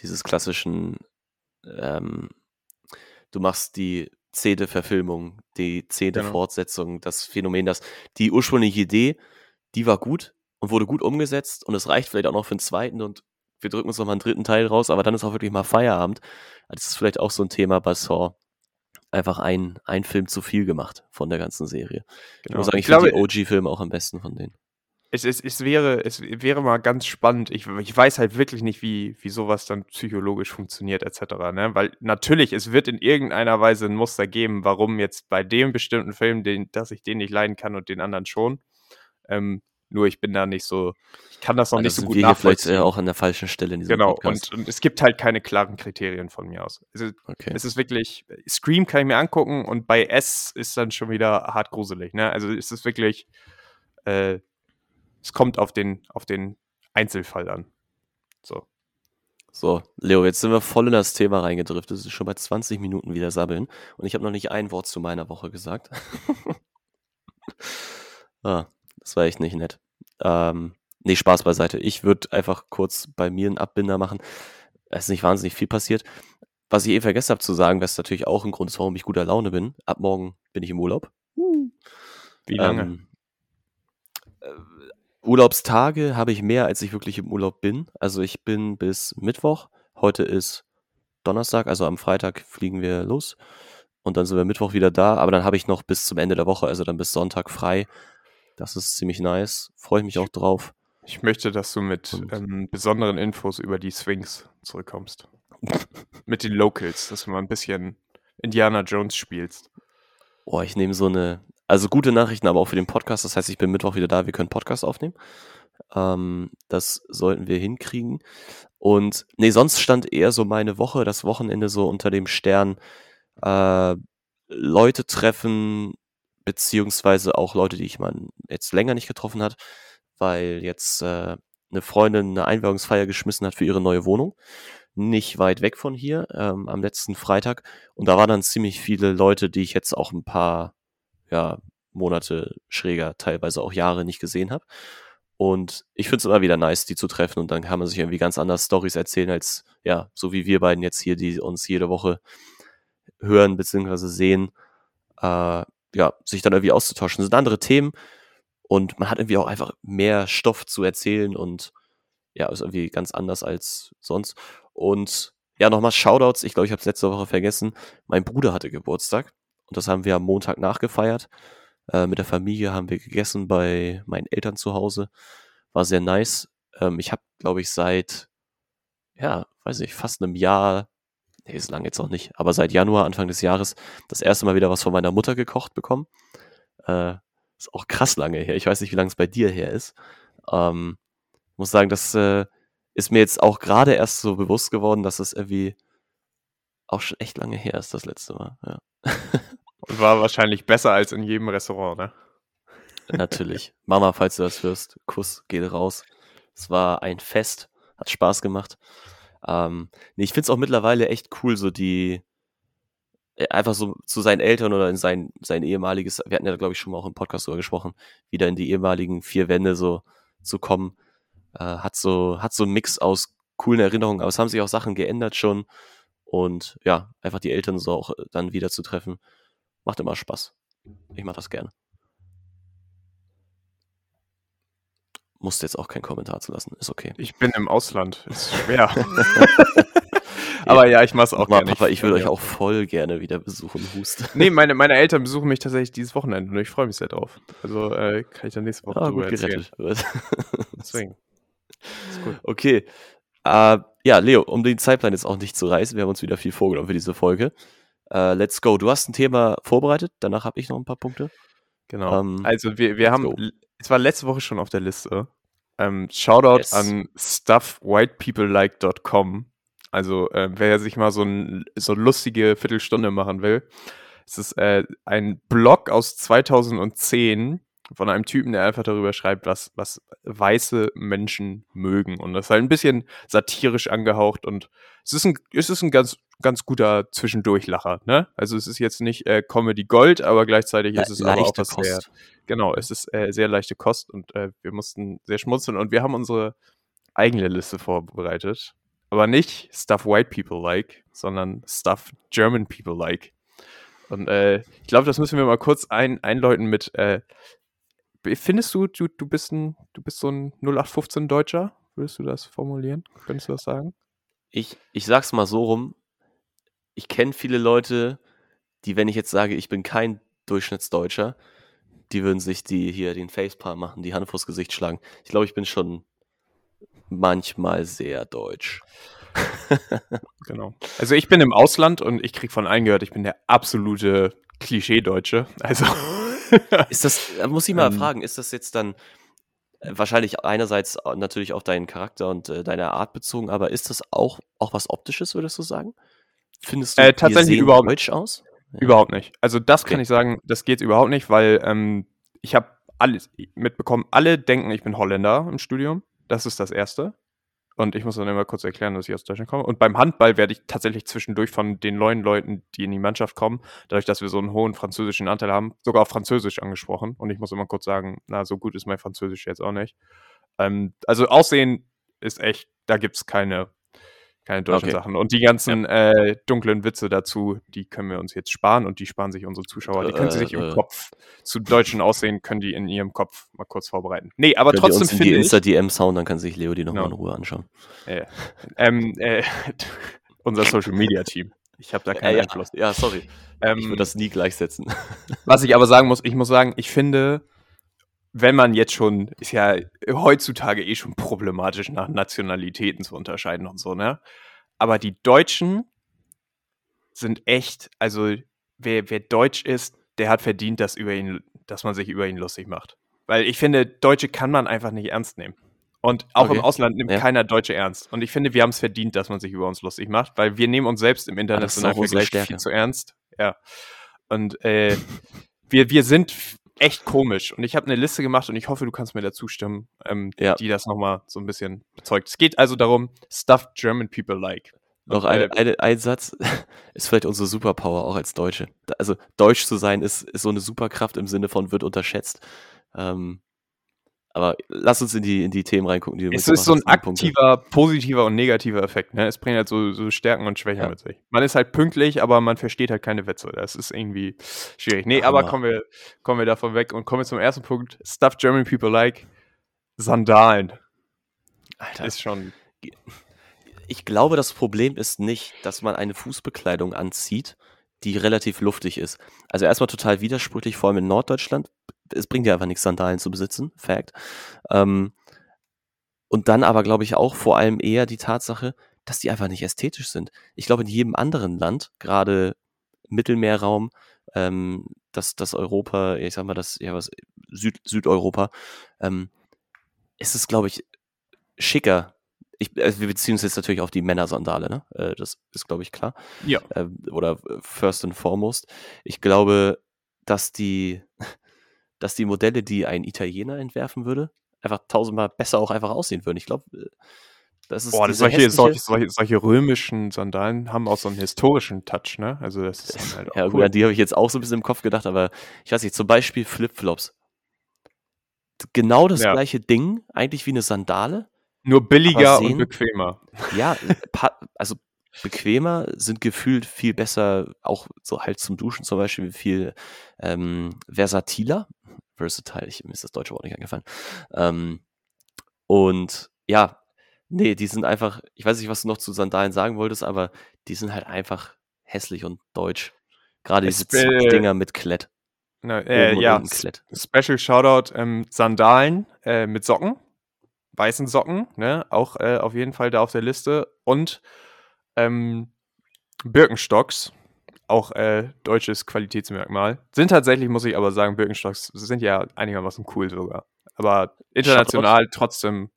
S2: dieses klassischen ähm, du machst die zehnte Verfilmung, die zehnte
S1: Genau.
S2: Fortsetzung, das Phänomen, dass die ursprüngliche Idee, die war gut und wurde gut umgesetzt und es reicht vielleicht auch noch für einen zweiten und wir drücken uns noch mal einen dritten Teil raus, aber dann ist auch wirklich mal Feierabend. Das ist vielleicht auch so ein Thema bei Saw. Einfach ein, ein Film zu viel gemacht von der ganzen Serie. Ich
S1: Genau.
S2: muss sagen, ich,
S1: Ich glaube,
S2: finde die OG-Filme auch am besten von denen.
S1: Es, es, es, wäre, es wäre mal ganz spannend. Ich, ich weiß halt wirklich nicht, wie, wie sowas dann psychologisch funktioniert, etc. Ne? Weil natürlich, es wird in irgendeiner Weise ein Muster geben, warum jetzt bei dem bestimmten Film, den, dass ich den nicht leiden kann und den anderen schon. Ähm, nur ich bin da nicht so, ich kann das noch
S2: Ja,
S1: nicht so gut
S2: wir hier vielleicht
S1: nachvollziehen.
S2: äh, auch an der falschen Stelle in diesem
S1: genau,
S2: Podcast.
S1: und, und es gibt halt keine klaren Kriterien von mir aus. Also,
S2: okay.
S1: es ist wirklich, Scream kann ich mir angucken und bei S ist dann schon wieder hart gruselig. Ne? Also es ist wirklich, äh, es kommt auf den, auf den Einzelfall an. So.
S2: So, Leo, jetzt sind wir voll in das Thema reingedriftet. Es ist schon bei 20 Minuten wieder sabbeln. Und ich habe noch nicht ein Wort zu meiner Woche gesagt. ah, das war echt nicht nett. Ähm, nee, Spaß beiseite. Ich würde einfach kurz bei mir einen Abbinder machen. Es ist nicht wahnsinnig viel passiert. Was ich eben vergessen habe zu sagen, was natürlich auch ein Grund ist, warum ich guter Laune bin. Ab morgen bin ich im Urlaub.
S1: Wie lange?
S2: Ähm, äh, Urlaubstage habe ich mehr, als ich wirklich im Urlaub bin. Also ich bin bis Mittwoch. Heute ist Donnerstag, also am Freitag fliegen wir los. Und dann sind wir Mittwoch wieder da. Aber dann habe ich noch bis zum Ende der Woche, also dann bis Sonntag frei. Das ist ziemlich nice. Freue ich mich auch drauf.
S1: ich möchte, dass du mit ähm, besonderen Infos über die Swings zurückkommst. mit den Locals, dass du mal ein bisschen Indiana Jones spielst.
S2: Oh, ich nehme so eine. Also gute Nachrichten, aber auch für den Podcast. Das heißt, ich bin Mittwoch wieder da. Wir können Podcast aufnehmen. Ähm, das sollten wir hinkriegen. Und nee, sonst stand eher so meine Woche, das Wochenende so unter dem Stern äh, Leute treffen, beziehungsweise auch Leute, die ich mal jetzt länger nicht getroffen hat, weil jetzt äh, eine Freundin eine Einweihungsfeier geschmissen hat für ihre neue Wohnung. Nicht weit weg von hier, ähm, am letzten Freitag. Und da waren dann ziemlich viele Leute, die ich jetzt auch ein paar ja, Monate schräger, teilweise auch Jahre nicht gesehen habe. Und ich finde es immer wieder nice, die zu treffen und dann kann man sich irgendwie ganz anders Stories erzählen, als ja, so wie wir beiden jetzt hier, die uns jede Woche hören bzw. sehen, äh, ja, sich dann irgendwie auszutauschen. Das sind andere Themen und man hat irgendwie auch einfach mehr Stoff zu erzählen und ja, ist irgendwie ganz anders als sonst. Und ja, nochmal Shoutouts. Ich glaube, ich habe es letzte Woche vergessen. Mein Bruder hatte Geburtstag und das haben wir am Montag nachgefeiert. Äh, mit der Familie haben wir gegessen bei meinen Eltern zu Hause. War sehr nice. Ähm, ich habe, glaube ich, seit, ja, weiß nicht, fast einem Jahr, nee, ist lang jetzt auch nicht, aber seit Januar, Anfang des Jahres, das erste Mal wieder was von meiner Mutter gekocht bekommen. Äh, ist auch krass lange her. Ich weiß nicht, wie lange es bei dir her ist. Ähm, muss sagen, das äh, ist mir jetzt auch gerade erst so bewusst geworden, dass es irgendwie auch schon echt lange her ist, das letzte Mal. Ja.
S1: War wahrscheinlich besser als in jedem Restaurant, ne?
S2: Natürlich. Mama, falls du das hörst, Kuss geht raus. Es war ein Fest, hat Spaß gemacht. Ähm, nee, ich finde es auch mittlerweile echt cool, so die äh, einfach so zu seinen Eltern oder in sein, sein ehemaliges, wir hatten ja, glaube ich, schon mal auch im Podcast drüber gesprochen, wieder in die ehemaligen vier Wände so zu kommen. Äh, hat so, hat so einen Mix aus coolen Erinnerungen, aber es haben sich auch Sachen geändert schon. Und ja, einfach die Eltern so auch äh, dann wieder zu treffen, macht immer Spaß. Ich mache das gerne. Musste jetzt auch keinen Kommentar zu lassen, ist okay.
S1: Ich bin im Ausland. Ist schwer. Aber ja, ich mach's auch
S2: Mama,
S1: gerne.
S2: Papa, ich will
S1: ja.
S2: euch auch voll gerne wieder besuchen, Hust.
S1: Nee, meine, meine Eltern besuchen mich tatsächlich dieses Wochenende und ich freue mich sehr drauf. Also äh, kann ich dann nächste Woche
S2: Ah,
S1: drüber
S2: gut
S1: erzählen.
S2: gerettet.
S1: Deswegen. Ist gut.
S2: Okay. Äh, ja, Leo, um den Zeitplan jetzt auch nicht zu reißen, wir haben uns wieder viel vorgenommen für diese Folge. Äh, let's go. Du hast ein Thema vorbereitet, danach habe ich noch ein paar Punkte.
S1: Genau.
S2: Ähm,
S1: also wir, wir haben,
S2: go.
S1: es war letzte Woche schon auf der Liste. Ähm, Shoutout
S2: Yes.
S1: an stuffwhitepeoplelike.com. Also äh, wer sich mal so, ein, so eine lustige Viertelstunde machen will. Es ist äh, ein Blog aus 2010 von einem Typen, der einfach darüber schreibt, was, was weiße Menschen mögen. Und das ist halt ein bisschen satirisch angehaucht und es ist ein, es ist ein ganz, ganz guter Zwischendurchlacher. Ne? Also es ist jetzt nicht äh, Comedy Gold, aber gleichzeitig ist es aber auch was sehr,
S2: Kost.
S1: Genau, es ist äh, sehr leichte Kost und äh, wir mussten sehr schmunzeln und wir haben unsere eigene Liste vorbereitet. Aber nicht Stuff White People like, sondern Stuff German People like. Und äh, ich glaube, das müssen wir mal kurz ein, einläuten mit, äh, findest du, du, du bist ein, du bist so ein 0815 Deutscher? Würdest du das formulieren? Könntest du das sagen?
S2: Ich, ich sag's mal so rum. Ich kenne viele Leute, die, wenn ich jetzt sage, ich bin kein Durchschnittsdeutscher, die würden sich die hier den Facepalm machen, die Hand vors Gesicht schlagen. Ich glaube, ich bin schon manchmal sehr deutsch.
S1: genau. Also ich bin im Ausland und ich krieg von allen gehört, ich bin der absolute Klischee-Deutsche. Also
S2: ist das, muss ich mal ähm, fragen, ist das jetzt dann äh, wahrscheinlich einerseits natürlich auf deinen Charakter und äh, deine Art bezogen, aber ist das auch, auch was Optisches, würdest du sagen?
S1: Findest du, äh, tatsächlich überhaupt
S2: deutsch aus?
S1: Ja. Überhaupt nicht. Also das okay. kann ich sagen, das geht überhaupt nicht, weil ähm, ich habe alles mitbekommen. Alle denken, ich bin Holländer im Studium. Das ist das Erste. Und ich muss dann immer kurz erklären, dass ich aus Deutschland komme. Und beim Handball werde ich tatsächlich zwischendurch von den neuen Leuten, die in die Mannschaft kommen, dadurch, dass wir so einen hohen französischen Anteil haben, sogar auf Französisch angesprochen. Und ich muss immer kurz sagen, na, so gut ist mein Französisch jetzt auch nicht. Ähm, also Aussehen ist echt, da gibt es keine keine deutschen okay. Sachen. Und die ganzen ja. äh, dunklen Witze dazu, die können wir uns jetzt sparen und die sparen sich unsere Zuschauer. Die können sie sich im äh. Kopf zu deutschen Aussehen, können die in ihrem Kopf mal kurz vorbereiten. Nee, aber
S2: Könnt
S1: trotzdem
S2: finde ich. die Insta-DM sound, dann kann sich Leo die nochmal no. in Ruhe anschauen.
S1: Äh, ähm, äh, unser Social Media Team. Ich habe da keinen
S2: ja,
S1: Einfluss.
S2: Ja, sorry. Ähm, ich würde das nie gleichsetzen.
S1: Was ich aber sagen muss, ich muss sagen, ich finde, wenn man jetzt schon, ist ja heutzutage eh schon problematisch nach Nationalitäten zu unterscheiden und so, ne? Aber die Deutschen sind echt, also wer, wer deutsch ist, der hat verdient, dass, über ihn, dass man sich über ihn lustig macht. Weil ich finde, Deutsche kann man einfach nicht ernst nehmen. Und auch okay. im Ausland nimmt ja. keiner Deutsche ernst. Und ich finde, wir haben es verdient, dass man sich über uns lustig macht, weil wir nehmen uns selbst im internationalen Vergleich viel zu ernst. Ja. Und äh, wir, wir sind echt komisch. Und ich habe eine Liste gemacht und ich hoffe, du kannst mir dazu stimmen, ähm, ja. die das nochmal so ein bisschen bezeugt. Es geht also darum, Stuff German People like.
S2: Noch ein, äh, ein, ein Satz ist vielleicht unsere Superpower auch als Deutsche. Also deutsch zu sein ist, ist so eine Superkraft im Sinne von wird unterschätzt. Ähm, aber lass uns in die, in die Themen reingucken. Die
S1: du es ist so ein aktiver, Punkte. positiver und negativer Effekt. Ne? Es bringt halt so, so Stärken und Schwächen ja. mit sich. Man ist halt pünktlich, aber man versteht halt keine Witze. Das ist irgendwie schwierig. Nee, Ach, aber kommen wir, kommen wir davon weg und kommen wir zum ersten Punkt. Stuff German people like Sandalen.
S2: Alter. Ist schon. Ich glaube, das Problem ist nicht, dass man eine Fußbekleidung anzieht, die relativ luftig ist. Also erstmal total widersprüchlich, vor allem in Norddeutschland. Es bringt ja einfach nichts, Sandalen zu besitzen, Fact. Ähm, und dann aber, glaube ich, auch vor allem eher die Tatsache, dass die einfach nicht ästhetisch sind. Ich glaube, in jedem anderen Land, gerade Mittelmeerraum, ähm, das, das Europa, ich sag mal, das, ja, was, Süd, Südeuropa, ähm, ist es, glaube ich, schicker, ich, also wir beziehen uns jetzt natürlich auf die Männersandale, ne? Äh, das ist, glaube ich, klar.
S1: Ja.
S2: Ähm, oder first and foremost. Ich glaube, dass die, dass die Modelle, die ein Italiener entwerfen würde, einfach tausendmal besser auch einfach aussehen würden. Ich glaube, äh, das ist
S1: Boah, solche, solche, solche, solche, römischen Sandalen haben auch so einen historischen Touch, ne? Also das ist
S2: halt auch Ja, cool. gut, an die habe ich jetzt auch so ein bisschen im Kopf gedacht, aber ich weiß nicht, zum Beispiel Flipflops. Genau das ja. gleiche Ding, eigentlich wie eine Sandale,
S1: nur billiger sehen, und bequemer.
S2: Ja, also bequemer sind gefühlt viel besser, auch so halt zum Duschen zum Beispiel, viel ähm, versatiler. Versatile, ich, mir ist das deutsche Wort nicht eingefallen. Ähm, und ja, nee, die sind einfach, ich weiß nicht, was du noch zu Sandalen sagen wolltest, aber die sind halt einfach hässlich und deutsch. Gerade diese äh, Dinger mit Klett.
S1: Na, äh, ja, Klett. Special Shoutout, ähm, Sandalen äh, mit Socken weißen Socken, ne? Auch äh, auf jeden Fall da auf der Liste. Und ähm, Birkenstocks, auch äh, deutsches Qualitätsmerkmal. Sind tatsächlich, muss ich aber sagen, Birkenstocks sind ja einigermaßen cool sogar. Aber international Shoutout. trotzdem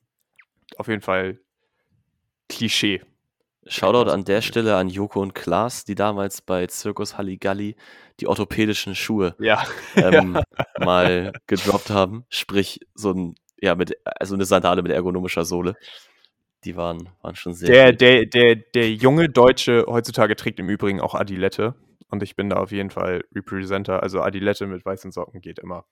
S1: auf jeden Fall Klischee.
S2: Shoutout an der Stelle an Joko und Klaas, die damals bei Circus Halligalli die orthopädischen Schuhe
S1: ja.
S2: ähm, ja. mal gedroppt haben. Sprich, so ein ja, mit, also eine Sandale mit ergonomischer Sohle. Die waren, waren schon sehr.
S1: Der, der, der, der junge Deutsche heutzutage trägt im Übrigen auch Adilette. Und ich bin da auf jeden Fall Representer. Also Adilette mit weißen Socken geht immer.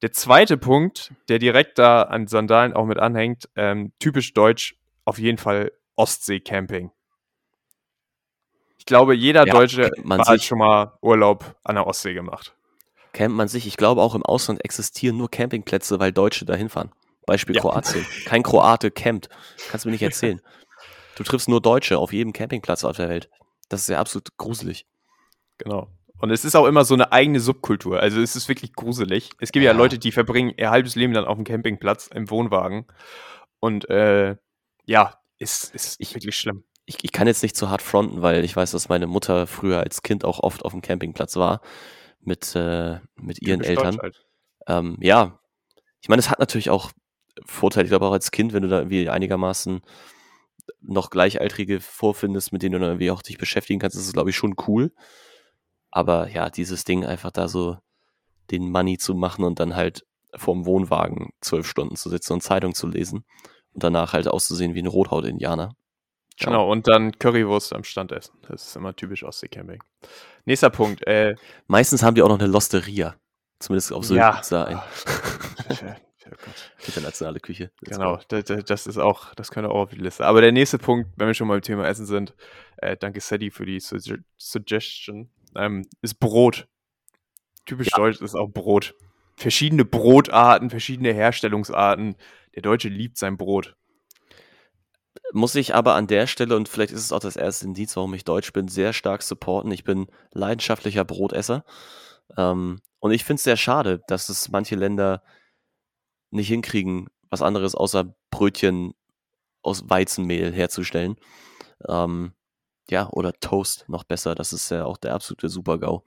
S1: Der zweite Punkt, der direkt da an Sandalen auch mit anhängt, ähm, typisch deutsch, auf jeden Fall Ostsee-Camping. Ich glaube, jeder
S2: Ja,
S1: Deutsche hat schon mal Urlaub an der Ostsee gemacht.
S2: Kennt man sich. Ich glaube, auch im Ausland existieren nur Campingplätze, weil Deutsche dahin fahren. Beispiel
S1: Ja.
S2: Kroatien. Kein Kroate campt. Kannst du mir nicht erzählen. Du triffst nur Deutsche auf jedem Campingplatz auf der Welt. Das ist ja absolut gruselig.
S1: Genau. Und es ist auch immer so eine eigene Subkultur. Also es ist wirklich gruselig. Es gibt ja,
S2: Ja.
S1: Leute, die verbringen ihr halbes Leben dann auf dem Campingplatz im Wohnwagen. Und äh, ja, ist, ist
S2: Ich-
S1: wirklich schlimm.
S2: Ich, ich kann jetzt nicht zu hart fronten, weil ich weiß, dass meine Mutter früher als Kind auch oft auf dem Campingplatz war mit, äh, mit ihren Eltern.
S1: Halt.
S2: Ähm, ja, ich meine, es hat natürlich auch Vorteile. Ich glaube auch als Kind, wenn du da irgendwie einigermaßen noch Gleichaltrige vorfindest, mit denen du dann irgendwie auch dich beschäftigen kannst, ist es, glaube ich, schon cool. Aber ja, dieses Ding einfach da so den Money zu machen und dann halt vorm Wohnwagen zwölf Stunden zu sitzen und Zeitung zu lesen und danach halt auszusehen wie ein Rothaut-Indianer.
S1: Genau, und dann Currywurst am Stand essen. Das ist immer typisch Ostsee-Camping. Nächster Punkt. Äh,
S2: Meistens haben die auch noch eine Losteria. Zumindest auf Sylt
S1: Ja.
S2: ein.
S1: Oh Gott.
S2: Internationale Küche. Let's
S1: Genau,
S2: go.
S1: da- da- das ist auch, das könnte auch auf die Liste. Aber der nächste Punkt, wenn wir schon beim Thema Essen sind, äh, danke Sadie für die Sugge Suggestion, ähm, ist Brot. Typisch
S2: Ja.
S1: deutsch ist auch Brot. Verschiedene Brotarten, verschiedene Herstellungsarten. Der Deutsche liebt sein Brot.
S2: Muss ich aber an der Stelle, und vielleicht ist es auch das erste Indiz, warum ich Deutsch bin, sehr stark supporten. Ich bin leidenschaftlicher Brotesser. Ähm, und ich finde es sehr schade, dass es manche Länder nicht hinkriegen, was anderes außer Brötchen aus Weizenmehl herzustellen. Ähm, ja, oder Toast noch besser. Das ist ja auch der absolute Super-GAU.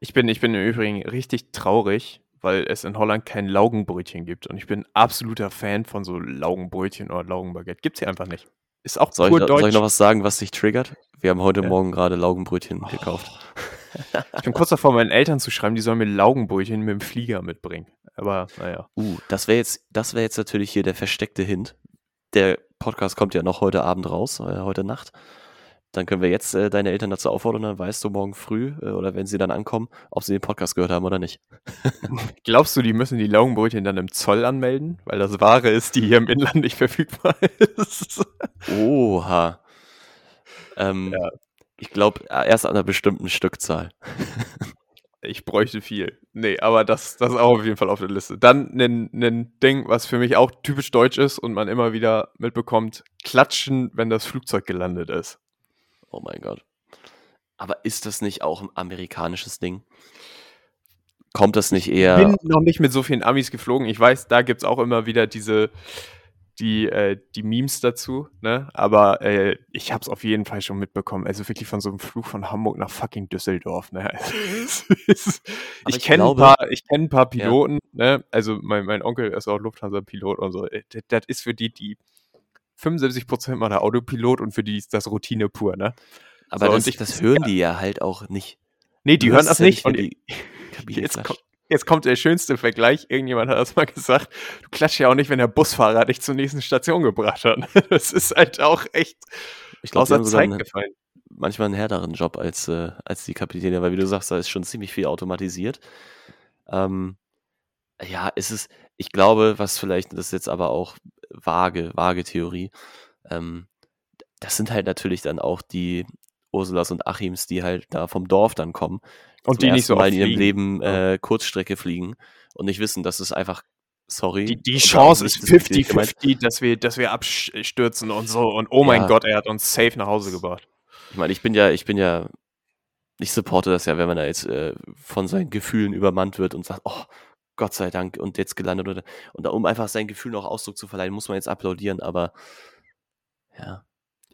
S1: Ich bin, ich bin im Übrigen richtig traurig, weil es in Holland kein Laugenbrötchen gibt. Und ich bin absoluter Fan von so Laugenbrötchen oder Laugenbaguette. Gibt's hier einfach nicht. Ist auch
S2: Soll ich,
S1: pur
S2: noch-
S1: deutsch.
S2: soll ich noch was sagen, was dich triggert? Wir haben heute
S1: Ja.
S2: Morgen gerade Laugenbrötchen gekauft.
S1: Ich bin kurz davor, meinen Eltern zu schreiben, die sollen mir Laugenbrötchen mit dem Flieger mitbringen. Aber naja.
S2: Uh, das wäre jetzt, das wäre jetzt natürlich hier der versteckte Hint. Der Podcast kommt ja noch heute Abend raus, äh, heute Nacht. Dann können wir jetzt äh, deine Eltern dazu auffordern, dann weißt du morgen früh äh, oder wenn sie dann ankommen, ob sie den Podcast gehört haben oder nicht.
S1: Glaubst du, die müssen die Laugenbrötchen dann im Zoll anmelden? Weil das Ware ist, die hier im Inland nicht verfügbar ist.
S2: Oha. Ähm,
S1: Ja.
S2: Ich glaube, erst an einer bestimmten Stückzahl.
S1: Ich bräuchte viel. Nee, aber das, das ist auch auf jeden Fall auf der Liste. Dann ein, Ding, was für mich auch typisch deutsch ist und man immer wieder mitbekommt: Klatschen, wenn das Flugzeug gelandet ist.
S2: Oh mein Gott. Aber ist das nicht auch ein amerikanisches Ding? Kommt das nicht
S1: Ich
S2: eher.
S1: bin noch nicht mit so vielen Amis geflogen. Ich weiß, da gibt es auch immer wieder diese, die, äh, die Memes dazu, ne? Aber äh, ich habe es auf jeden Fall schon mitbekommen. Also wirklich von so einem Flug von Hamburg nach fucking Düsseldorf, ne?
S2: Aber
S1: ich
S2: ich
S1: kenne ein paar, ich kenne ein paar Piloten, ne? Also mein, mein Onkel ist auch Lufthansa-Pilot und so. Äh, Das, das ist für die, die 75% mal der Autopilot und für die ist das Routine pur, ne?
S2: aber
S1: so,
S2: das,
S1: ich-
S2: das hören die ja halt auch nicht.
S1: Nee, die hören das
S2: ja
S1: nicht. Und
S2: die Kabine
S1: jetzt, kommt, jetzt kommt der schönste Vergleich. Irgendjemand hat das mal gesagt. Du klatschst ja auch nicht, wenn der Busfahrer dich zur nächsten Station gebracht hat. Das ist halt auch echt
S2: Ich glaube,
S1: aus der Zeit
S2: einen,
S1: gefallen.
S2: manchmal einen härteren Job als, äh, als die Kapitäne, weil wie du sagst, da ist schon ziemlich viel automatisiert. Ähm, ja, es ist, ich glaube, was vielleicht, das ist jetzt aber auch vage, vage Theorie, ähm, das sind halt natürlich dann auch die Ursulas und Achims, die halt da vom Dorf dann kommen
S1: Und die nicht so
S2: Mal in ihrem
S1: fliegen.
S2: Leben äh, Kurzstrecke fliegen und nicht wissen, dass es einfach, sorry.
S1: Die, die Chance ist
S2: nicht despektierlich gemeint.
S1: 50-50, dass wir, dass wir abstürzen und so. Und oh mein
S2: Ja.
S1: Gott, er hat uns safe nach Hause gebracht.
S2: Ich meine, ich bin ja, ich bin ja, ich supporte das ja, wenn man da jetzt äh, von seinen Gefühlen übermannt wird und sagt, oh, Gott sei Dank und jetzt gelandet oder und um einfach seinen Gefühlen auch Ausdruck zu verleihen, muss man jetzt applaudieren, aber ja,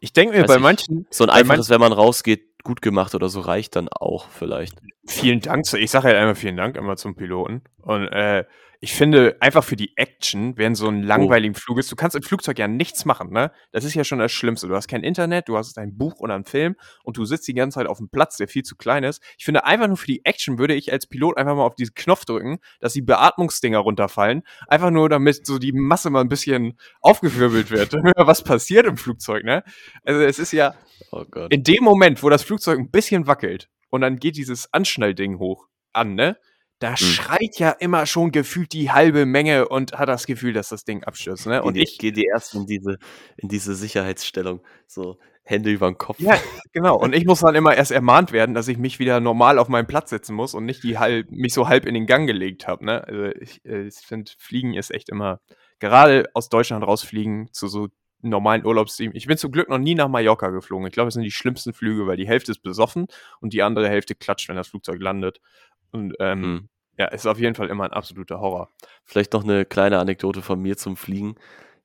S1: Ich denke mir,
S2: Weiß
S1: bei
S2: ich.
S1: manchen,
S2: so ein einfaches, wenn man rausgeht, gut gemacht oder so reicht dann auch vielleicht.
S1: Vielen Dank. Ich sage halt einmal vielen Dank immer zum Piloten. Und äh, ich finde, einfach für die Action, während so ein langweiligen Flug ist, du kannst im Flugzeug ja nichts machen, ne? Das ist ja schon das Schlimmste. Du hast kein Internet, du hast ein Buch oder einen Film und du sitzt die ganze Zeit auf einem Platz, der viel zu klein ist. Ich finde, einfach nur für die Action würde ich als Pilot einfach mal auf diesen Knopf drücken, dass die Beatmungsdinger runterfallen. Einfach nur, damit so die Masse mal ein bisschen aufgewirbelt wird. Was passiert im Flugzeug, ne? Also es ist ja,
S2: Oh Gott.
S1: in dem Moment, wo das Flugzeug ein bisschen wackelt und dann geht dieses Anschnallding hoch an, ne? Da mhm. schreit ja immer schon gefühlt die halbe Menge und hat das Gefühl, dass das Ding abstürzt. Ne?
S2: Und ich gehe die erst in diese, in diese Sicherheitsstellung. So, Hände über den Kopf.
S1: Ja, genau. Und ich muss dann immer erst ermahnt werden, dass ich mich wieder normal auf meinen Platz setzen muss und nicht die halb, mich so halb in den Gang gelegt habe. Ne? Also ich, äh, ich finde, Fliegen ist echt immer, gerade aus Deutschland rausfliegen zu so normalen Urlaubsteam. Ich bin zum Glück noch nie nach Mallorca geflogen. Ich glaube, es sind die schlimmsten Flüge, weil die Hälfte ist besoffen und die andere Hälfte klatscht, wenn das Flugzeug landet. Und ähm, hm. Ja, ist auf jeden Fall immer ein absoluter Horror.
S2: Vielleicht noch eine kleine Anekdote von mir zum Fliegen.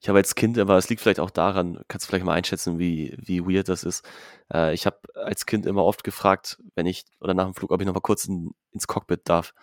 S2: Ich habe als Kind immer, es liegt vielleicht auch daran, kannst du vielleicht mal einschätzen, wie, wie weird das ist. Äh, ich habe als Kind immer oft gefragt, wenn ich, oder nach dem Flug, ob ich noch mal kurz in, ins Cockpit darf.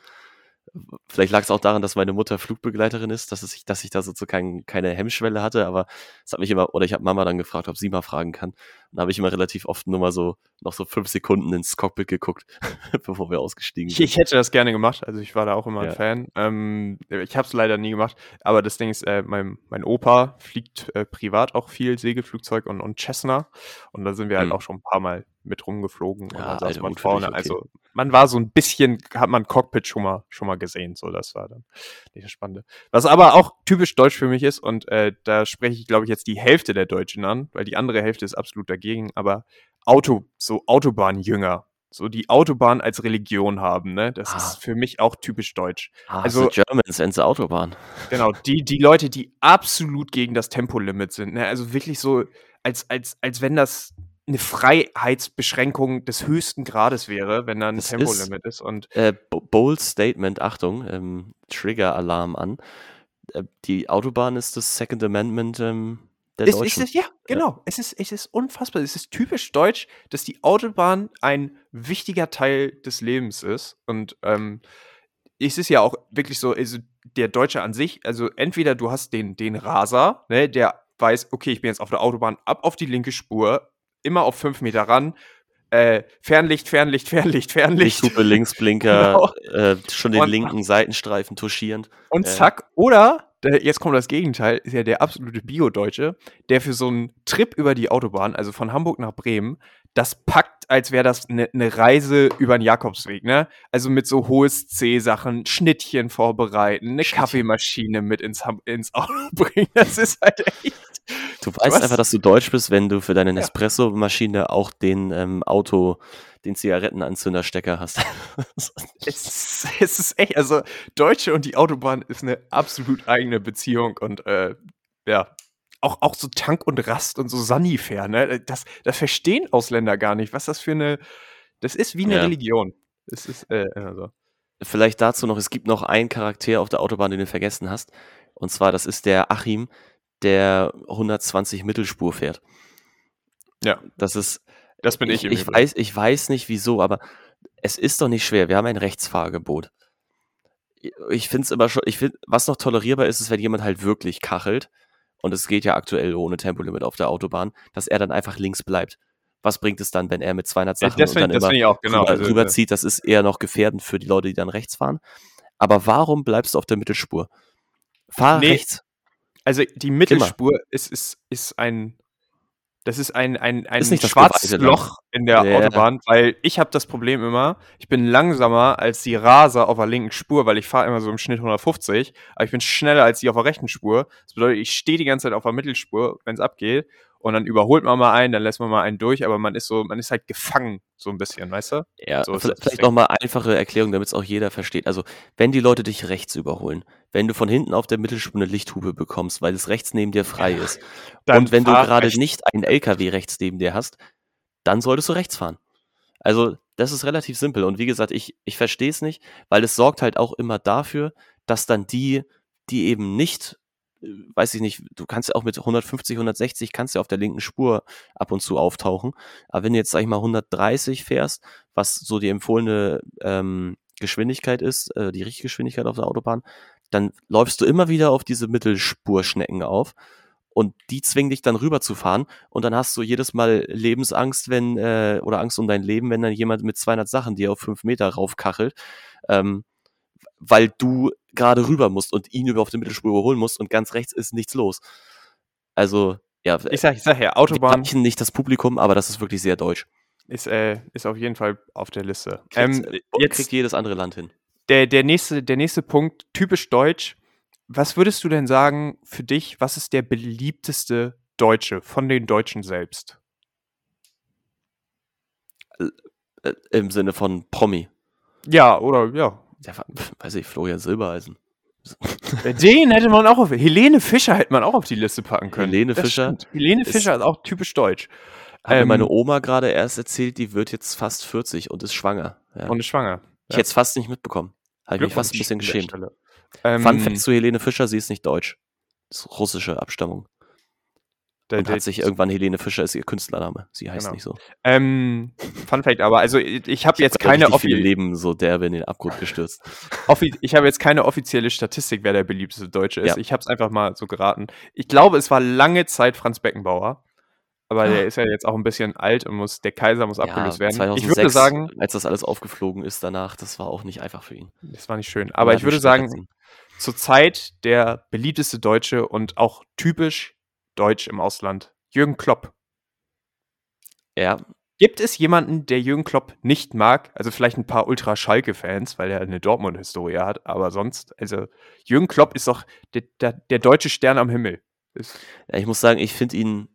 S2: Vielleicht lag es auch daran, dass meine Mutter Flugbegleiterin ist, dass, es, dass ich da sozusagen keine Hemmschwelle hatte, aber es hat mich immer, oder ich habe Mama dann gefragt, ob sie mal fragen kann. Und da habe ich immer relativ oft nur mal so noch so fünf Sekunden ins Cockpit geguckt, bevor wir ausgestiegen
S1: sind. Ich, hätte das gerne gemacht, also ich war da auch immer ja. ein Fan. Ähm, ich habe es leider nie gemacht, aber das Ding ist, äh, mein, mein Opa fliegt äh, privat auch viel Segelflugzeug und, und Cessna und da sind wir halt hm. auch schon ein paar Mal mit rumgeflogen ja, und dann saß man vorne. Okay. Also man war so ein bisschen, hat man Cockpit schon mal, schon mal gesehen. So, das war dann nicht das Spannende. Was aber auch typisch deutsch für mich ist, und äh, da spreche ich, glaube ich, jetzt die Hälfte der Deutschen an, weil die andere Hälfte ist absolut dagegen, aber Auto, so Autobahnjünger. So die Autobahn als Religion haben, ne? Das ah. ist für mich auch typisch deutsch.
S2: Ah, also the Germans and the Autobahn.
S1: Genau, die, die Leute, die absolut gegen das Tempolimit sind, ne? Also wirklich so, als, als, als wenn das eine Freiheitsbeschränkung des höchsten Grades wäre, wenn da ein das Tempolimit ist, ist. Und
S2: äh, bold Statement, Achtung, ähm, Trigger-Alarm an. Äh, die Autobahn ist das Second Amendment ähm, der
S1: ist,
S2: Deutschen.
S1: Ist ja, genau. Ja. Es, ist, es ist unfassbar. Es ist typisch deutsch, dass die Autobahn ein wichtiger Teil des Lebens ist. Und ähm, es ist ja auch wirklich so, also der Deutsche an sich, also entweder du hast den, den Raser, ne, der weiß, okay, ich bin jetzt auf der Autobahn, ab auf die linke Spur, immer auf fünf Meter ran. Äh, Fernlicht, Fernlicht, Fernlicht, Fernlicht.
S2: Lichthupe, Linksblinker, genau. äh, schon den und, linken Seitenstreifen touchierend.
S1: Und zack, oder, der, jetzt kommt das Gegenteil, ist ja der absolute Bio-Deutsche, der für so einen Trip über die Autobahn, also von Hamburg nach Bremen, das packt, als wäre das eine ne Reise über den Jakobsweg, ne? Also mit so hohes C-Sachen, Schnittchen vorbereiten, eine Kaffeemaschine mit ins, ins Auto bringen. Das ist halt echt.
S2: Du weißt Was? einfach, dass du deutsch bist, wenn du für deine Nespresso-Maschine auch den ähm, Auto, den Zigarettenanzünderstecker hast.
S1: es, es ist echt, also Deutsche und die Autobahn ist eine absolut eigene Beziehung und äh, ja, auch, auch so Tank und Rast und so Sanifair, ne? Das, das verstehen Ausländer gar nicht, was das für eine. Das ist wie eine ja. Religion. Es ist, äh, also.
S2: Vielleicht dazu noch, es gibt noch einen Charakter auf der Autobahn, den du vergessen hast. Und zwar, das ist der Achim, der 120 Mittelspur fährt.
S1: Ja.
S2: Das ist.
S1: Das bin ich.
S2: Ich, ich weiß, ich weiß nicht wieso, aber es ist doch nicht schwer. Wir haben ein Rechtsfahrgebot. Ich finde es immer schon, ich finde, was noch tolerierbar ist, ist, wenn jemand halt wirklich kachelt und es geht ja aktuell ohne Tempolimit auf der Autobahn, dass er dann einfach links bleibt. Was bringt es dann, wenn er mit 200 Sachen
S1: ja, und dann
S2: immer
S1: auch, genau,
S2: rüber, also, rüberzieht? Das ist eher noch gefährdend für die Leute, die dann rechts fahren. Aber warum bleibst du auf der Mittelspur? Fahr nee, rechts.
S1: Also die Mittelspur ist, ist, ist ein das ist ein, ein, ein ist schwarzes Loch in der yeah. Autobahn, weil ich habe das Problem immer, ich bin langsamer als die Raser auf der linken Spur, weil ich fahre immer so im Schnitt 150, aber ich bin schneller als die auf der rechten Spur. Das bedeutet, ich stehe die ganze Zeit auf der Mittelspur, wenn es abgeht und dann überholt man mal einen, dann lässt man mal einen durch, aber man ist so, man ist halt gefangen, so ein bisschen, weißt du?
S2: Ja,
S1: so
S2: vielleicht nochmal einfache Erklärung, damit es auch jeder versteht. Also, wenn die Leute dich rechts überholen, wenn du von hinten auf der Mittelspur eine Lichthupe bekommst, weil es rechts neben dir frei ist, und wenn du gerade nicht einen LKW rechts neben dir hast, dann solltest du rechts fahren. Also, das ist relativ simpel. Und wie gesagt, ich, ich verstehe es nicht, weil es sorgt halt auch immer dafür, dass dann die, die eben nicht weiß ich nicht, du kannst ja auch mit 150, 160 kannst ja auf der linken Spur ab und zu auftauchen. Aber wenn du jetzt, sag ich mal, 130 fährst, was so die empfohlene ähm, Geschwindigkeit ist, äh, die Richtgeschwindigkeit auf der Autobahn, dann läufst du immer wieder auf diese Mittelspurschnecken auf und die zwingen dich dann rüber zu fahren und dann hast du jedes Mal Lebensangst, wenn äh, oder Angst um dein Leben, wenn dann jemand mit 200 Sachen dir auf 5 Meter raufkachelt. Ähm, weil du gerade rüber musst und ihn über auf der Mittelspur überholen musst und ganz rechts ist nichts los. Also, ja.
S1: Ich sag, ich sag ja, Autobahn.
S2: Wir nicht das Publikum, aber das ist wirklich sehr deutsch.
S1: Ist, äh, ist auf jeden Fall auf der Liste.
S2: Ähm, jetzt kriegt jedes andere Land hin.
S1: der, der, nächste, der nächste Punkt, typisch deutsch. Was würdest du denn sagen für dich, was ist der beliebteste Deutsche von den Deutschen selbst?
S2: Äh, Im Sinne von Promi.
S1: Ja, oder ja.
S2: Ja, weiß ich, Florian Silbereisen.
S1: Den hätte man auch auf. Helene Fischer hätte man auch auf die Liste packen können.
S2: Helene Fischer.
S1: Stimmt. Helene Fischer ist, ist, auch typisch deutsch.
S2: Hat ähm, mir meine Oma gerade erst erzählt, die wird jetzt fast 40 und ist schwanger.
S1: Ja. Und ist schwanger.
S2: Ich ja. hätte es fast nicht mitbekommen. Habe ich mich fast ein bisschen geschämt. Ähm, Fun Fact zu Helene Fischer, sie ist nicht deutsch. Das ist russische Abstammung. Der, und hat sich irgendwann Helene Fischer ist ihr Künstlername. Sie heißt genau. nicht so.
S1: Ähm, Fun Fact, aber also ich habe jetzt keine
S2: offizielle Leben so derbe in den Abgrund gestürzt.
S1: ich habe jetzt keine offizielle Statistik, wer der beliebteste Deutsche ist. Ja. Ich habe es einfach mal so geraten. Ich glaube, es war lange Zeit Franz Beckenbauer. Aber der ah. ist ja jetzt auch ein bisschen alt und muss, der Kaiser muss abgelöst werden.
S2: 2006, ich würde sagen, als das alles aufgeflogen ist danach, das war auch nicht einfach für ihn.
S1: Das war nicht schön. Aber ich würde sagen, zur Zeit der beliebteste Deutsche und auch typisch deutsch im Ausland, Jürgen Klopp.
S2: Ja.
S1: Gibt es jemanden, der Jürgen Klopp nicht mag? Also vielleicht ein paar Ultra-Schalke-Fans, weil er eine Dortmund-Historie hat, aber sonst, also Jürgen Klopp ist doch der, der, der deutsche Stern am Himmel.
S2: Ja, ich muss sagen, ich finde ihn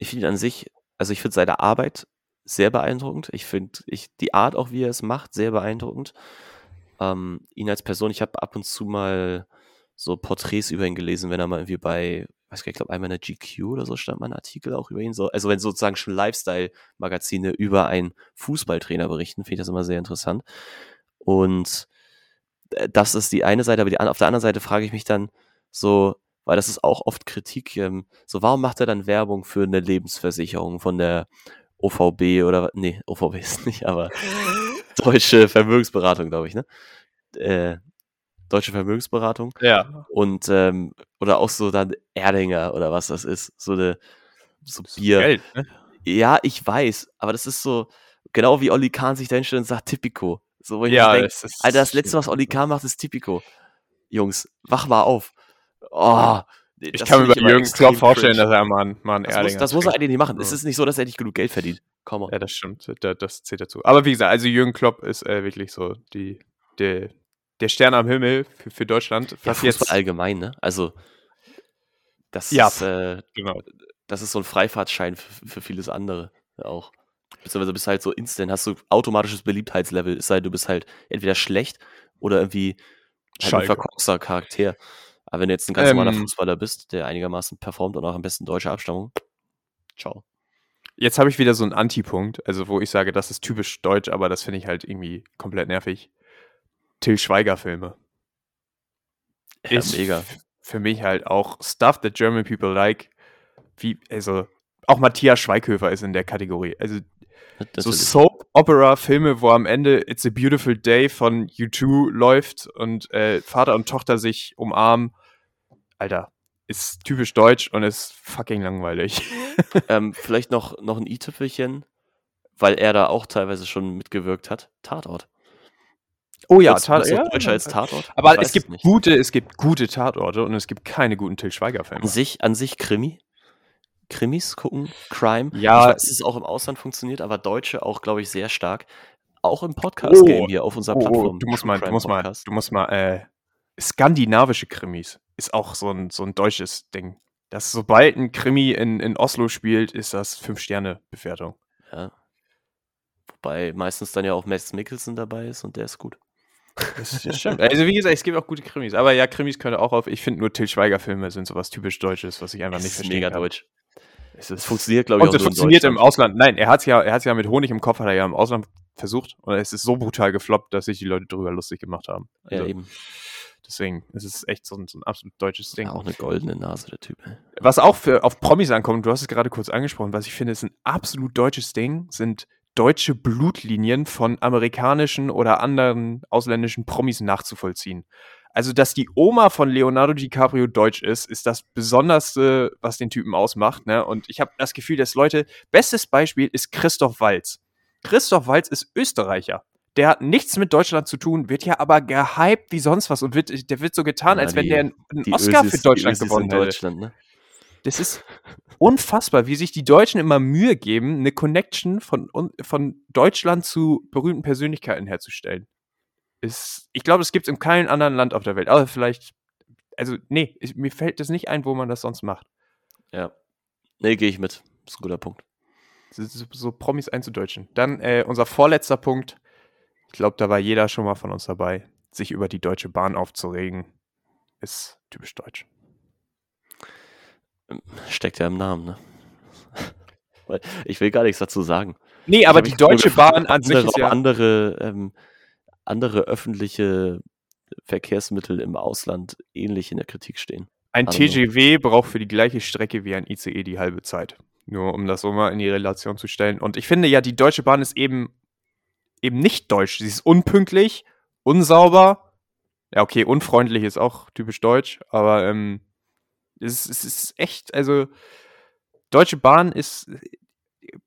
S2: ich finde ihn an sich, also ich finde seine Arbeit sehr beeindruckend. Ich finde die Art auch, wie er es macht, sehr beeindruckend. Ähm, ihn als Person, ich habe ab und zu mal so Porträts über ihn gelesen, wenn er mal irgendwie bei, weiß ich glaube einmal in der GQ oder so stand mal ein Artikel auch über ihn. So, also wenn sozusagen schon Lifestyle-Magazine über einen Fußballtrainer berichten, finde ich das immer sehr interessant. Und äh, das ist die eine Seite, aber die, auf der anderen Seite frage ich mich dann so, weil das ist auch oft Kritik. Ähm, so, warum macht er dann Werbung für eine Lebensversicherung von der OVB oder, nee, OVB ist nicht, aber Deutsche Vermögensberatung, glaube ich, ne? Äh, Deutsche Vermögensberatung.
S1: Ja.
S2: Und, ähm, oder auch so dann Erdinger oder was das ist. So eine, so Bier. Geld, ne? Ja, ich weiß, aber das ist so, genau wie Olli Kahn sich da hinstellt und sagt, Typico. So, wo ich ja, denke, Alter, das letzte, was Olli Kahn macht, ist Typico. Jungs, wach mal auf. Oh,
S1: ich kann mir bei Jürgen Klopp vorstellen, dass er mal, mal einen
S2: das Erdinger muss, Das muss er eigentlich nicht machen. Ja. Es ist nicht so, dass er nicht genug Geld verdient. Komm
S1: Ja, das stimmt. Das, das zählt dazu. Aber wie gesagt, also Jürgen Klopp ist äh, wirklich so die, der, der Stern am Himmel für, für Deutschland.
S2: Was ja, jetzt allgemein, ne? Also, das ja, ist, äh, genau. das ist so ein Freifahrtschein für, für vieles andere auch. Beziehungsweise bist halt so instant, hast du automatisches Beliebtheitslevel, es sei denn, du bist halt entweder schlecht oder irgendwie halt ein verkorkster Charakter. Aber wenn du jetzt ein ganz normaler ähm, Fußballer bist, der einigermaßen performt und auch am besten deutsche Abstammung, ciao.
S1: Jetzt habe ich wieder so einen Antipunkt, also wo ich sage, das ist typisch deutsch, aber das finde ich halt irgendwie komplett nervig. Till Schweiger-Filme.
S2: Ja, ist mega.
S1: Für mich halt auch Stuff that German people like. Wie, also, auch Matthias Schweighöfer ist in der Kategorie. Also, so Soap-Opera-Filme, wo am Ende It's a Beautiful Day von U2 läuft und äh, Vater und Tochter sich umarmen. Alter, ist typisch deutsch und ist fucking langweilig.
S2: ähm, vielleicht noch, noch ein i-Tüpfelchen, weil er da auch teilweise schon mitgewirkt hat. Tatort.
S1: Oh ja, Tatort. Ja,
S2: deutscher als Tatort.
S1: Aber es gibt gute, es gibt gute Tatorte und es gibt keine guten Till Schweiger-Filme.
S2: An sich, an sich Krimi. Krimis gucken, Crime.
S1: Ja.
S2: Ich weiß, dass es auch im Ausland funktioniert, aber Deutsche auch, glaube ich, sehr stark. Auch im Podcast-Game oh. hier auf unserer oh, oh, Plattform.
S1: Du musst mal, du musst mal, du musst mal, äh, skandinavische Krimis ist auch so ein, so ein deutsches Ding. Dass sobald ein Krimi in, in Oslo spielt, ist das Fünf-Sterne-Bewertung.
S2: Ja. Wobei meistens dann ja auch Mads Mikkelsen dabei ist und der ist gut.
S1: Das, das stimmt. Also wie gesagt, es gibt auch gute Krimis. Aber ja, Krimis können auch auf. Ich finde nur Till Schweiger-Filme sind sowas typisch Deutsches, was ich einfach es nicht verstehe.
S2: Mega kann. deutsch. Es, es funktioniert, glaube ich,
S1: und auch es funktioniert im Ausland. Nein, er hat es ja, ja mit Honig im Kopf, hat er ja im Ausland versucht. Und es ist so brutal gefloppt, dass sich die Leute darüber lustig gemacht haben.
S2: Also, ja, eben.
S1: Deswegen, es ist echt so ein, so ein absolut deutsches Ding. Ja,
S2: auch eine goldene Nase, der Typ.
S1: Was auch für, auf Promis ankommt, du hast es gerade kurz angesprochen, was ich finde, ist ein absolut deutsches Ding, sind deutsche Blutlinien von amerikanischen oder anderen ausländischen Promis nachzuvollziehen. Also, dass die Oma von Leonardo DiCaprio deutsch ist, ist das Besonderste, was den Typen ausmacht. Ne? Und ich habe das Gefühl, dass Leute, bestes Beispiel ist Christoph Walz. Christoph Walz ist Österreicher. Der hat nichts mit Deutschland zu tun, wird ja aber gehypt wie sonst was und wird, der wird so getan, ja, als wenn der einen, Oscar Ösis, für Deutschland gewonnen hätte. Deutschland, ne? Das ist unfassbar, wie sich die Deutschen immer Mühe geben, eine Connection von, von Deutschland zu berühmten Persönlichkeiten herzustellen. ist, ich glaube, es gibt es in keinem anderen Land auf der Welt. Aber vielleicht, also, nee, ich, mir fällt das nicht ein, wo man das sonst macht.
S2: Ja. Nee, gehe ich mit. Das ist ein guter Punkt.
S1: So, so, so Promis einzudeutschen. Dann äh, unser vorletzter Punkt. Ich glaube, da war jeder schon mal von uns dabei, sich über die Deutsche Bahn aufzuregen. Ist typisch deutsch.
S2: Steckt ja im Namen, ne? ich will gar nichts dazu sagen.
S1: Nee, aber die Deutsche Bahn an sich ist ja
S2: andere, ähm, andere öffentliche Verkehrsmittel im Ausland ähnlich in der Kritik stehen.
S1: Ein
S2: know.
S1: TGW braucht für die gleiche Strecke wie ein ICE die halbe Zeit. Nur um das so mal in die Relation zu stellen. Und ich finde ja, die Deutsche Bahn ist eben, eben nicht deutsch. Sie ist unpünktlich, unsauber. Ja, okay, unfreundlich ist auch typisch deutsch, aber ähm, es, es ist echt, also Deutsche Bahn ist,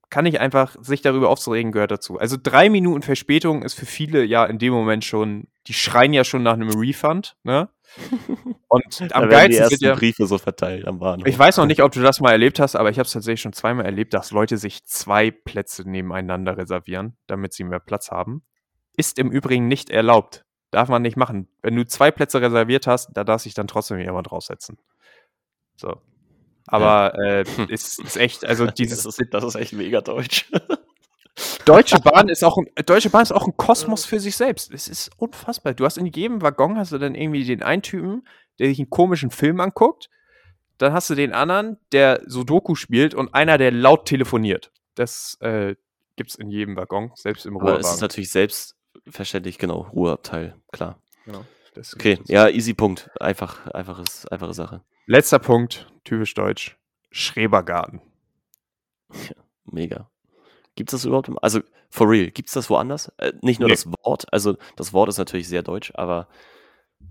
S1: kann ich einfach, sich darüber aufzuregen, gehört dazu. Also drei Minuten Verspätung ist für viele ja in dem Moment schon, die schreien ja schon nach einem Refund, ne? Und am geilsten sind ja,
S2: Briefe so verteilt am Bahnhof.
S1: ich weiß noch nicht, ob du das mal erlebt hast, aber ich habe es tatsächlich schon zweimal erlebt, dass Leute sich zwei Plätze nebeneinander reservieren, damit sie mehr Platz haben. Ist im Übrigen nicht erlaubt. Darf man nicht machen. Wenn du zwei Plätze reserviert hast, da darf sich dann trotzdem jemand draufsetzen. So. Aber äh, ist, ist echt, also dieses
S2: das, ist, das ist echt mega deutsch.
S1: Deutsche Bahn ist auch ein, Deutsche Bahn ist auch ein Kosmos für sich selbst. Es ist unfassbar. Du hast in jedem Waggon hast du dann irgendwie den einen Typen, der sich einen komischen Film anguckt. Dann hast du den anderen, der Sudoku spielt und einer, der laut telefoniert. Das äh, gibt's in jedem Waggon, selbst im
S2: Aber es ist natürlich selbstverständlich, genau, Ruheabteil, klar.
S1: Genau.
S2: Okay, ja, easy Punkt. Einfach, einfaches, einfache Sache.
S1: Letzter Punkt, typisch deutsch. Schrebergarten.
S2: Mega. Gibt es das überhaupt? Also, for real, gibt es das woanders? Äh, nicht nur
S1: Nee.
S2: das Wort, also das Wort ist natürlich sehr deutsch, aber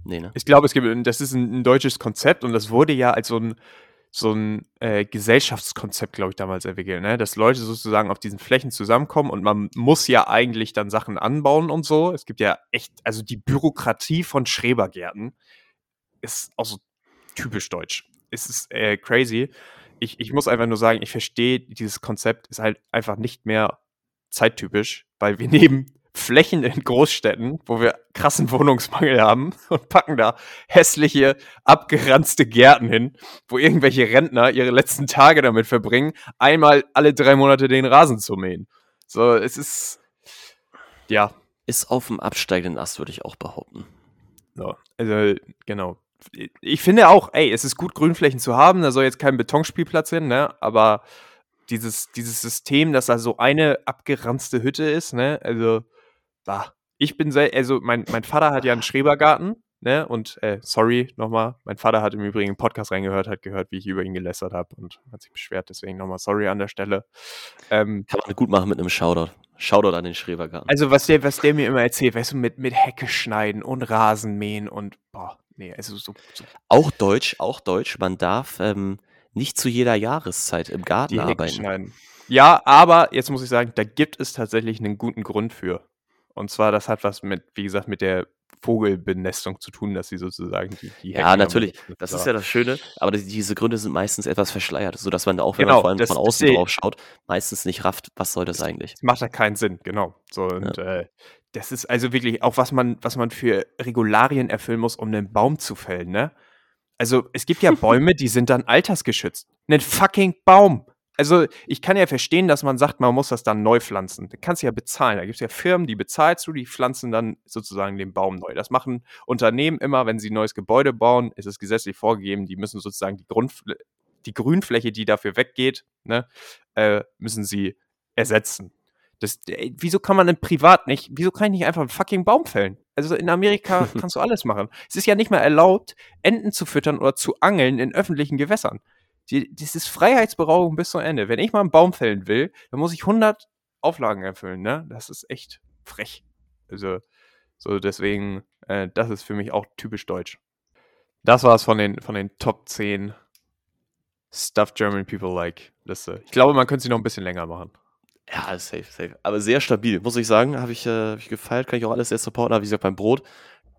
S2: nee, ne?
S1: Ich glaube, es gibt, das ist ein, ein deutsches Konzept und das wurde ja als so ein, so ein äh, Gesellschaftskonzept, glaube ich, damals entwickelt, ne? dass Leute sozusagen auf diesen Flächen zusammenkommen und man muss ja eigentlich dann Sachen anbauen und so. Es gibt ja echt, also die Bürokratie von Schrebergärten ist auch so typisch deutsch. Es ist äh, crazy. Ich, ich muss einfach nur sagen, ich verstehe, dieses Konzept ist halt einfach nicht mehr zeittypisch, weil wir nehmen Flächen in Großstädten, wo wir krassen Wohnungsmangel haben und packen da hässliche, abgeranzte Gärten hin, wo irgendwelche Rentner ihre letzten Tage damit verbringen, einmal alle drei Monate den Rasen zu mähen. So, es ist, ja,
S2: Ist auf dem absteigenden Ast, würde ich auch behaupten.
S1: so, also, genau. Ich finde auch, ey, es ist gut, Grünflächen zu haben, da soll jetzt kein Betonspielplatz hin, ne, aber dieses, dieses System, dass da so eine abgeranzte Hütte ist, ne, also, bah. Ich bin sehr, also, mein, mein Vater hat ja einen Schrebergarten, ne, und, äh, sorry nochmal, mein Vater hat im Übrigen einen Podcast reingehört, hat gehört, wie ich über ihn gelästert habe und hat sich beschwert, deswegen nochmal sorry an der Stelle. Ähm,
S2: Kann man gut machen mit einem Shoutout. Shoutout an den Schrebergarten.
S1: also, was der, was der mir immer erzählt, weißt du, mit, mit Hecke schneiden und Rasen mähen und, boah, nee, also so, so
S2: Auch deutsch, auch deutsch. Man darf ähm, nicht zu jeder Jahreszeit im Garten arbeiten.
S1: schneiden. Ja, aber jetzt muss ich sagen, da gibt es tatsächlich einen guten Grund für. Und zwar, das hat was mit, wie gesagt, mit der Vogelbenestung zu tun, dass sie sozusagen die, die
S2: Ja, natürlich.
S1: damit-
S2: Das ist ja das Schöne, aber die- diese Gründe sind meistens etwas verschleiert, sodass man da auch, wenn
S1: Genau,
S2: man vor allem
S1: das-
S2: von
S1: das
S2: außen drauf schaut, meistens nicht rafft, was soll das eigentlich.
S1: Das macht ja keinen Sinn, genau. So, und äh, das ist also wirklich auch, was man, was man für Regularien erfüllen muss, um einen Baum zu fällen, ne? Also, es gibt ja Bäume, die sind dann altersgeschützt. Einen fucking Baum. Also, ich kann ja verstehen, dass man sagt, man muss das dann neu pflanzen. Da kannst du ja bezahlen. Da gibt es ja Firmen, die bezahlst du, die pflanzen dann sozusagen den Baum neu. Das machen Unternehmen immer, wenn sie ein neues Gebäude bauen, ist es gesetzlich vorgegeben, die müssen sozusagen die Grundfl die Grünfläche, die dafür weggeht, ne, äh, müssen sie ersetzen. Das, ey, wieso kann man denn privat nicht, wieso kann ich nicht einfach einen fucking Baum fällen? Also in Amerika kannst du alles machen. Es ist ja nicht mehr erlaubt, Enten zu füttern oder zu angeln in öffentlichen Gewässern. Die, das ist Freiheitsberaubung bis zum Ende. Wenn ich mal einen Baum fällen will, dann muss ich 100 Auflagen erfüllen, ne? Das ist echt frech. Also, so deswegen, äh, das ist für mich auch typisch deutsch. Das war es von den, von den Top 10 Stuff German People Like Liste. Ich glaube, man könnte sie noch ein bisschen länger machen.
S2: Ja, safe, safe. Aber sehr stabil, muss ich sagen. Habe ich, äh, hab ich gefeiert, kann ich auch alles sehr supporten. Aber wie gesagt, beim Brot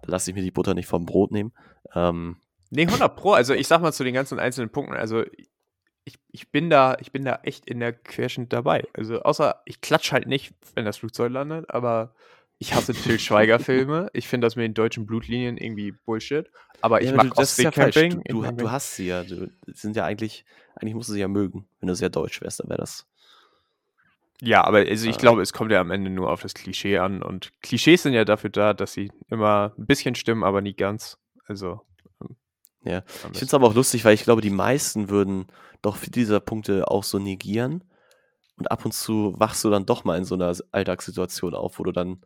S2: lasse ich mir die Butter nicht vom Brot nehmen. Ähm,
S1: Nee, 100 Pro. Also ich sag mal zu den ganzen einzelnen Punkten, also ich, ich bin da, ich bin da echt in der Querschnitt dabei. Also außer ich klatsch halt nicht, wenn das Flugzeug landet, aber ich hasse Till Schweiger-Filme. Ich finde das mit den deutschen Blutlinien irgendwie Bullshit. Aber ich
S2: Ja,
S1: mag
S2: ist ja. Du, du hast sie ja. Du sind ja eigentlich, eigentlich musst du sie ja mögen. Wenn du sehr deutsch wärst, dann wäre das.
S1: Ja, aber also ich
S2: Ah.
S1: glaube, es kommt ja am Ende nur auf das Klischee an. Und Klischees sind ja dafür da, dass sie immer ein bisschen stimmen, aber nie ganz. Also.
S2: Ja. Ich finde es aber auch lustig, weil ich glaube, die meisten würden doch viele dieser Punkte auch so negieren. Und ab und zu wachst du dann doch mal in so einer Alltagssituation auf, wo du dann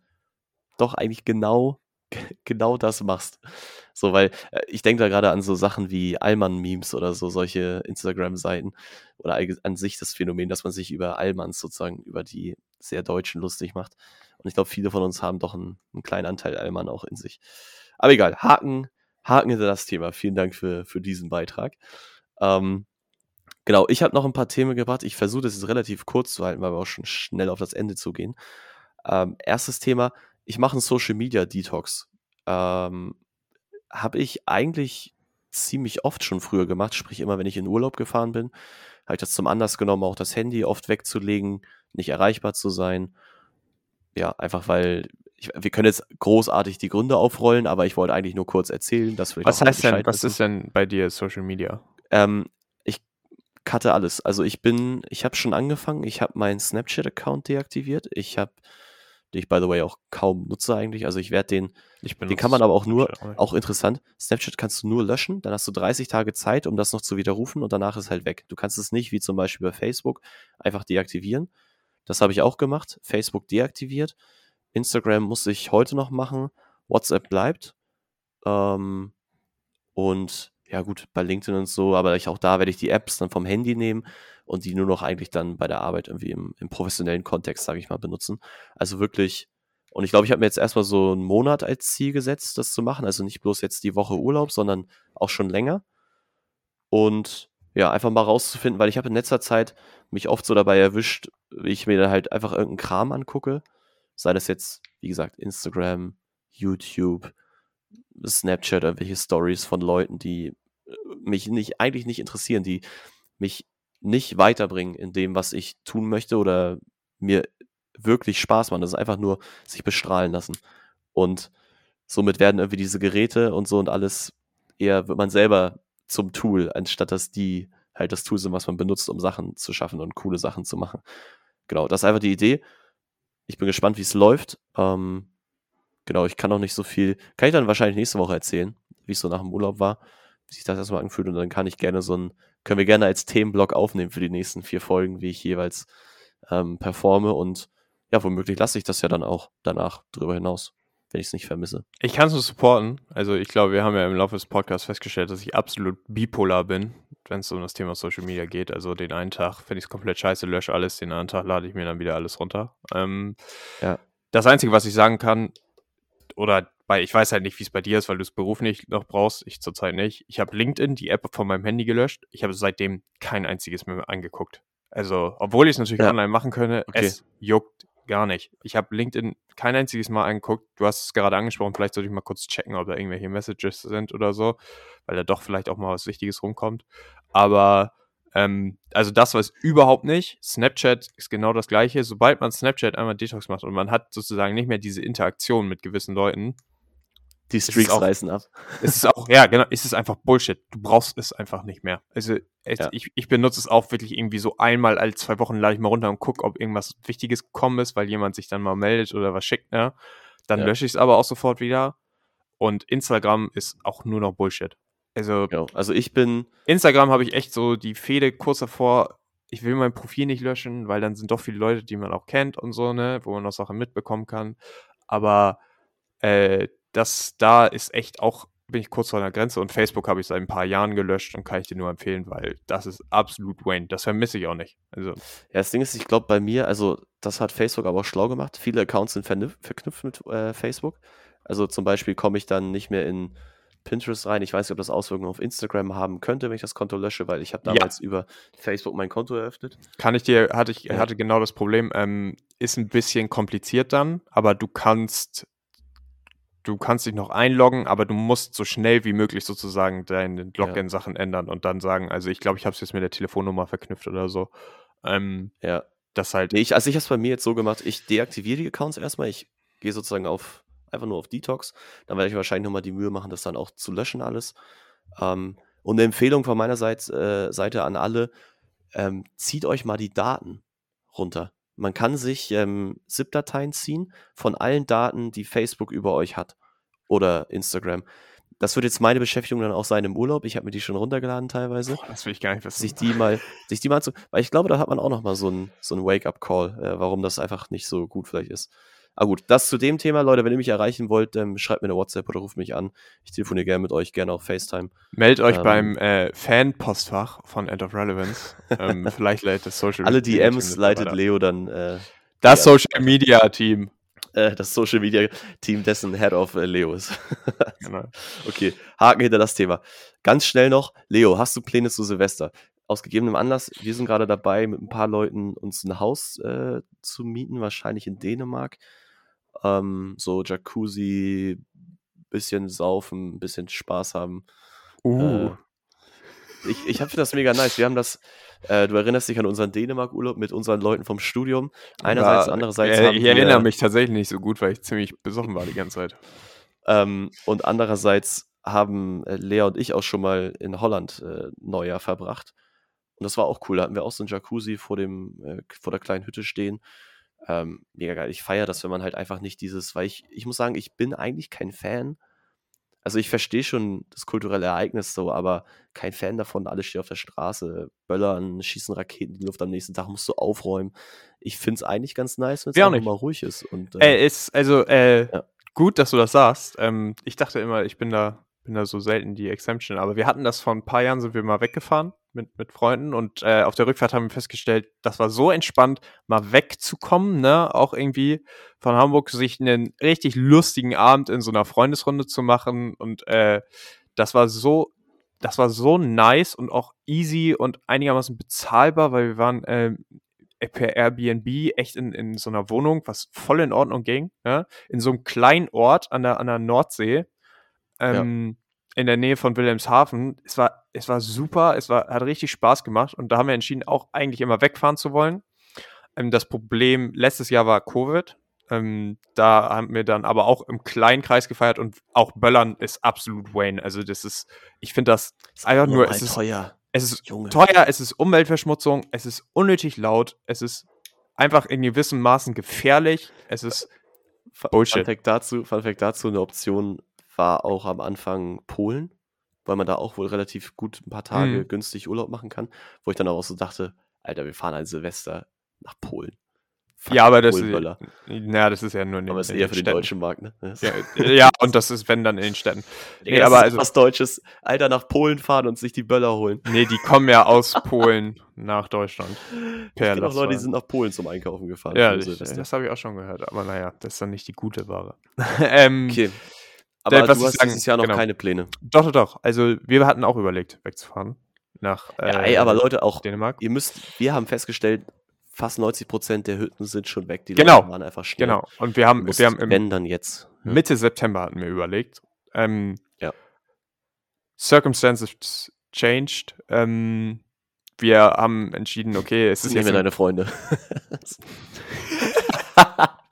S2: doch eigentlich genau, genau das machst. So, weil äh, ich denke da gerade an so Sachen wie Allmann-Memes oder so, solche Instagram-Seiten oder an sich das Phänomen, dass man sich über Allmanns sozusagen, über die sehr Deutschen lustig macht. Und ich glaube, viele von uns haben doch einen, einen kleinen Anteil Allmann auch in sich. Aber egal, Haken, Haken hinter das Thema. Vielen Dank für, für diesen Beitrag. Ähm, genau, ich habe noch ein paar Themen gebracht. Ich versuche das jetzt relativ kurz zu halten, weil wir auch schon schnell auf das Ende zugehen. Ähm, erstes Thema, ich mache einen Social Media Detox. Ähm, habe ich eigentlich ziemlich oft schon früher gemacht, sprich immer, wenn ich in Urlaub gefahren bin, habe ich das zum Anlass genommen, auch das Handy oft wegzulegen, nicht erreichbar zu sein. Ja, einfach weil ich, wir können jetzt großartig die Gründe aufrollen, aber ich wollte eigentlich nur kurz erzählen, dass vielleicht
S1: Was
S2: auch
S1: heißt denn, was ist denn bei dir Social Media?
S2: Ähm, ich cutte alles. Also ich bin, ich habe schon angefangen. Ich habe meinen Snapchat-Account deaktiviert. Ich habe, den ich by the way auch kaum nutze eigentlich. Also ich werde den,
S1: Ich
S2: den kann man aber auch nur,
S1: nicht.
S2: auch interessant. Snapchat kannst du nur löschen. Dann hast du 30 Tage Zeit, um das noch zu widerrufen und danach ist halt weg. Du kannst es nicht wie zum Beispiel bei Facebook einfach deaktivieren. Das habe ich auch gemacht. Facebook deaktiviert. Instagram muss ich heute noch machen. WhatsApp bleibt. Ähm, und ja, gut, bei LinkedIn und so, aber ich, auch da werde ich die Apps dann vom Handy nehmen und die nur noch eigentlich dann bei der Arbeit irgendwie im, im professionellen Kontext, sage ich mal, benutzen. Also wirklich, und ich glaube, ich habe mir jetzt erstmal so einen Monat als Ziel gesetzt, das zu machen. Also nicht bloß jetzt die Woche Urlaub, sondern auch schon länger. Und ja, einfach mal rauszufinden, weil ich habe in letzter Zeit mich oft so dabei erwischt, wie ich mir dann halt einfach irgendeinen Kram angucke. Sei das jetzt, wie gesagt, Instagram, YouTube, Snapchat, irgendwelche Stories von Leuten, die äh, mich nicht, eigentlich nicht interessieren, die mich nicht weiterbringen in dem, was ich tun möchte oder mir wirklich Spaß machen. Das ist einfach nur sich bestrahlen lassen. Und somit werden irgendwie diese Geräte und so und alles eher wird man selber zum Tool, anstatt dass die halt das Tool sind, was man benutzt, um Sachen zu schaffen und coole Sachen zu machen. Genau, das ist einfach die Idee. Ich bin gespannt, wie es läuft. Ähm, genau, ich kann auch nicht so viel, kann ich dann wahrscheinlich nächste Woche erzählen, wie es so nach dem Urlaub war, wie sich das erstmal angefühlt und dann kann ich gerne so ein, können wir gerne als Themenblock aufnehmen für die nächsten vier Folgen, wie ich jeweils ähm, performe und ja, womöglich lasse ich das ja dann auch danach drüber hinaus, wenn ich es nicht vermisse.
S1: Ich kann es nur supporten. Also ich glaube, wir haben ja im Laufe des Podcasts festgestellt, dass ich absolut bipolar bin, wenn es um das Thema Social Media geht. Also den einen Tag finde ich es komplett scheiße, lösche alles, den anderen Tag lade ich mir dann wieder alles runter. Ähm,
S2: Ja.
S1: Das Einzige, was ich sagen kann, oder bei, ich weiß halt nicht, wie es bei dir ist, weil du es beruflich noch brauchst, ich zurzeit nicht. Ich habe LinkedIn, die App von meinem Handy gelöscht. Ich habe seitdem kein einziges mehr angeguckt. Also, obwohl ich es natürlich
S2: Ja.
S1: online machen könnte,
S2: Okay.
S1: es juckt gar nicht. Ich habe LinkedIn kein einziges Mal angeguckt. Du hast es gerade angesprochen, vielleicht sollte ich mal kurz checken, ob da irgendwelche Messages sind oder so, weil da doch vielleicht auch mal was Wichtiges rumkommt. Aber ähm, also das es überhaupt nicht. Snapchat ist genau das gleiche. Sobald man Snapchat einmal Detox macht und man hat sozusagen nicht mehr diese Interaktion mit gewissen Leuten,
S2: Die Streaks
S1: auch-
S2: reißen ab.
S1: es ist auch, ja, genau, es ist einfach Bullshit. Du brauchst es einfach nicht mehr. Also, es,
S2: Ja.
S1: ich, ich benutze es auch wirklich irgendwie so einmal alle zwei Wochen lade ich mal runter und gucke, ob irgendwas Wichtiges gekommen ist, weil jemand sich dann mal meldet oder was schickt, ne? Dann
S2: Ja.
S1: lösche ich es aber auch sofort wieder. Und Instagram ist auch nur noch Bullshit. Also,
S2: Genau. Also ich bin,
S1: Instagram habe ich echt so die Fehde kurz davor, ich will mein Profil nicht löschen, weil dann sind doch viele Leute, die man auch kennt und so, ne, wo man auch Sachen mitbekommen kann. Aber äh, das da ist echt auch, bin ich kurz vor der Grenze und Facebook habe ich seit ein paar Jahren gelöscht und kann ich dir nur empfehlen, weil das ist absolut Wayne. Das vermisse ich auch nicht. Also,
S2: ja, das Ding ist, ich glaube bei mir, also das hat Facebook aber auch schlau gemacht. Viele Accounts sind verknüpft mit äh, Facebook. Also zum Beispiel komme ich dann nicht mehr in Pinterest rein. Ich weiß nicht, ob das Auswirkungen auf Instagram haben könnte, wenn ich das Konto lösche, weil ich habe
S1: Ja.
S2: damals über Facebook mein Konto eröffnet.
S1: kann ich dir, hatte ich,
S2: Ja.
S1: hatte genau das Problem, ähm, ist ein bisschen kompliziert dann, aber du kannst, du kannst dich noch einloggen, aber du musst so schnell wie möglich sozusagen deine Login-Sachen ändern und dann sagen, also ich glaube, ich habe es jetzt mit der Telefonnummer verknüpft oder so. Ähm,
S2: Ja.
S1: das halt,
S2: Nee, ich, also ich habe es bei mir jetzt so gemacht, ich deaktiviere die Accounts erstmal, ich gehe sozusagen auf einfach nur auf Detox. Dann werde ich wahrscheinlich nochmal die Mühe machen, das dann auch zu löschen alles. Ähm, und eine Empfehlung von meiner Seite, äh, Seite an alle, ähm, zieht euch mal die Daten runter. Man kann sich ähm, ZIP-Dateien ziehen von allen Daten, die Facebook über euch hat oder Instagram. Das wird jetzt meine Beschäftigung dann auch sein im Urlaub. Ich habe mir die schon runtergeladen teilweise.
S1: Boah, das will ich gar nicht wissen.
S2: Sich die mal, sich die mal zu, weil ich glaube, da hat man auch noch mal so ein, so ein Wake-up-Call, äh, warum das einfach nicht so gut vielleicht ist. Aber gut, das zu dem Thema, Leute. Wenn ihr mich erreichen wollt, ähm, schreibt mir eine WhatsApp oder ruft mich an. Ich telefoniere gerne mit euch, gerne auch FaceTime.
S1: Meldet euch
S2: Ähm.
S1: beim äh, Fan-Postfach von End of Relevance. ähm, vielleicht leitet das Social
S2: Alle
S1: Media Team
S2: DMs leitet. Leo dann äh,
S1: Das
S2: Ja.
S1: Social Media Team.
S2: äh, das Social Media Team, dessen Head of äh, Leo ist.
S1: Genau.
S2: okay, Haken hinter das Thema. Ganz schnell noch, Leo, hast du Pläne zu Silvester? Aus gegebenem Anlass, wir sind gerade dabei, mit ein paar Leuten uns ein Haus äh, zu mieten, wahrscheinlich in Dänemark. Ähm, so Jacuzzi, bisschen saufen, bisschen Spaß haben.
S1: Uh.
S2: Äh, ich ich finde das mega nice. Wir haben das, äh, du erinnerst dich an unseren Dänemark-Urlaub mit unseren Leuten vom Studium. Einerseits,
S1: War-
S2: andererseits
S1: äh, ich erinnere mich tatsächlich nicht so gut, weil ich ziemlich besoffen war die ganze Zeit.
S2: Ähm, und andererseits haben äh, Lea und ich auch schon mal in Holland äh, Neujahr verbracht. Und das war auch cool. Da hatten wir auch so ein Jacuzzi vor, dem, äh, vor der kleinen Hütte stehen. Ähm, mega geil. Ich feiere das, wenn man halt einfach nicht dieses, weil ich, ich muss sagen, ich bin eigentlich kein Fan. Also ich verstehe schon das kulturelle Ereignis so, aber kein Fan davon, alle stehen auf der Straße, böllern, schießen Raketen in die Luft am nächsten Tag, musst du aufräumen. Ich finde es eigentlich ganz nice, wenn es
S1: auch
S2: mal ruhig ist. Und,
S1: Äh, ist, also, äh,
S2: Ja.
S1: gut, dass du das sagst. Ähm, ich dachte immer, ich bin da, bin da so selten die Exemption, aber wir hatten das vor ein paar Jahren, sind wir mal weggefahren mit, mit Freunden und äh, auf der Rückfahrt haben wir festgestellt, das war so entspannt, mal wegzukommen, ne, auch irgendwie von Hamburg, sich einen richtig lustigen Abend in so einer Freundesrunde zu machen und äh, das war so, das war so nice und auch easy und einigermaßen bezahlbar, weil wir waren ähm, per Airbnb echt in, in so einer Wohnung, was voll in Ordnung ging, ne? in so einem kleinen Ort an der, an der Nordsee, ähm, in der Nähe von Wilhelmshaven. Es war, es war super, es war, hat richtig Spaß gemacht und da haben wir entschieden, auch eigentlich immer wegfahren zu wollen. Ähm, das Problem letztes Jahr war Covid. Ähm, da haben wir dann aber auch im kleinen Kreis gefeiert und auch Böllern ist absolut Wayne. Also das ist, ich finde das einfach nur, es ist,
S2: teuer.
S1: es ist
S2: Junge.
S1: teuer, es ist Umweltverschmutzung, es ist unnötig laut, es ist einfach in gewissem Maßen gefährlich, es ist Bullshit.
S2: Fun Fact dazu, Fun Fact dazu, eine Option war auch am Anfang Polen, weil man da auch wohl relativ gut ein paar Tage
S1: Mhm.
S2: günstig Urlaub machen kann, wo ich dann auch so dachte, Alter, wir fahren ein Silvester nach Polen. Fuck,
S1: ja, aber das ist, na, das ist ja nur in den,
S2: Aber ist eher für den
S1: Städten.
S2: deutschen Markt, ne?
S1: Ja, ja, und das ist, wenn dann in den Städten.
S2: Digga,
S1: Nee,
S2: das
S1: aber
S2: ist
S1: also,
S2: was Deutsches. Alter, nach Polen fahren und sich die Böller holen.
S1: nee, die kommen ja aus Polen nach Deutschland.
S2: Ich
S1: Per
S2: kenne auch Leute, die sind nach Polen zum Einkaufen gefahren.
S1: Ja, ich, das habe ich auch schon gehört, aber naja, das ist dann nicht die gute Ware. ähm,
S2: okay. Aber
S1: was
S2: du hast
S1: sagen-
S2: dieses Jahr noch
S1: genau.
S2: keine Pläne.
S1: Doch, doch, doch. Also wir hatten auch überlegt, wegzufahren nach
S2: Ja,
S1: äh,
S2: ey, aber Leute, auch
S1: Dänemark.
S2: ihr müsst, wir haben festgestellt, fast 90 Prozent der Hütten sind schon weg. Die
S1: Genau.
S2: Leute waren einfach schnell.
S1: Genau. Und wir haben, wir haben im,
S2: wenn dann jetzt. Ja.
S1: Mitte September hatten wir überlegt. Ähm,
S2: Ja.
S1: Circumstances changed. Ähm, wir haben entschieden, okay, es ist
S2: Nehmen
S1: jetzt
S2: wir
S1: ein-
S2: deine Freunde.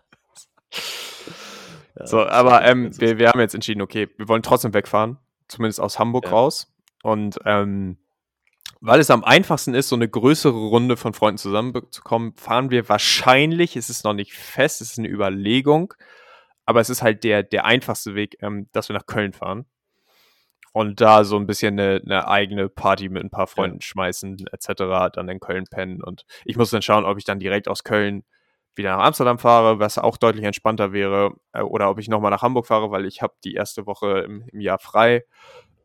S2: Ja,
S1: so, aber ähm, wir, wir haben jetzt entschieden, okay, wir wollen trotzdem wegfahren, zumindest aus Hamburg
S2: Ja.
S1: raus. Und ähm, weil es am einfachsten ist, so eine größere Runde von Freunden zusammenzukommen, fahren wir wahrscheinlich, es ist noch nicht fest, es ist eine Überlegung, aber es ist halt der, der einfachste Weg, ähm, dass wir nach Köln fahren. Und da so ein bisschen eine, eine eigene Party mit ein paar Freunden schmeißen, etc., dann in Köln pennen. Und ich muss dann schauen, ob ich dann direkt aus Köln wieder nach Amsterdam fahre, was auch deutlich entspannter wäre, äh, oder ob ich nochmal nach Hamburg fahre, weil ich habe die erste Woche im, im Jahr frei.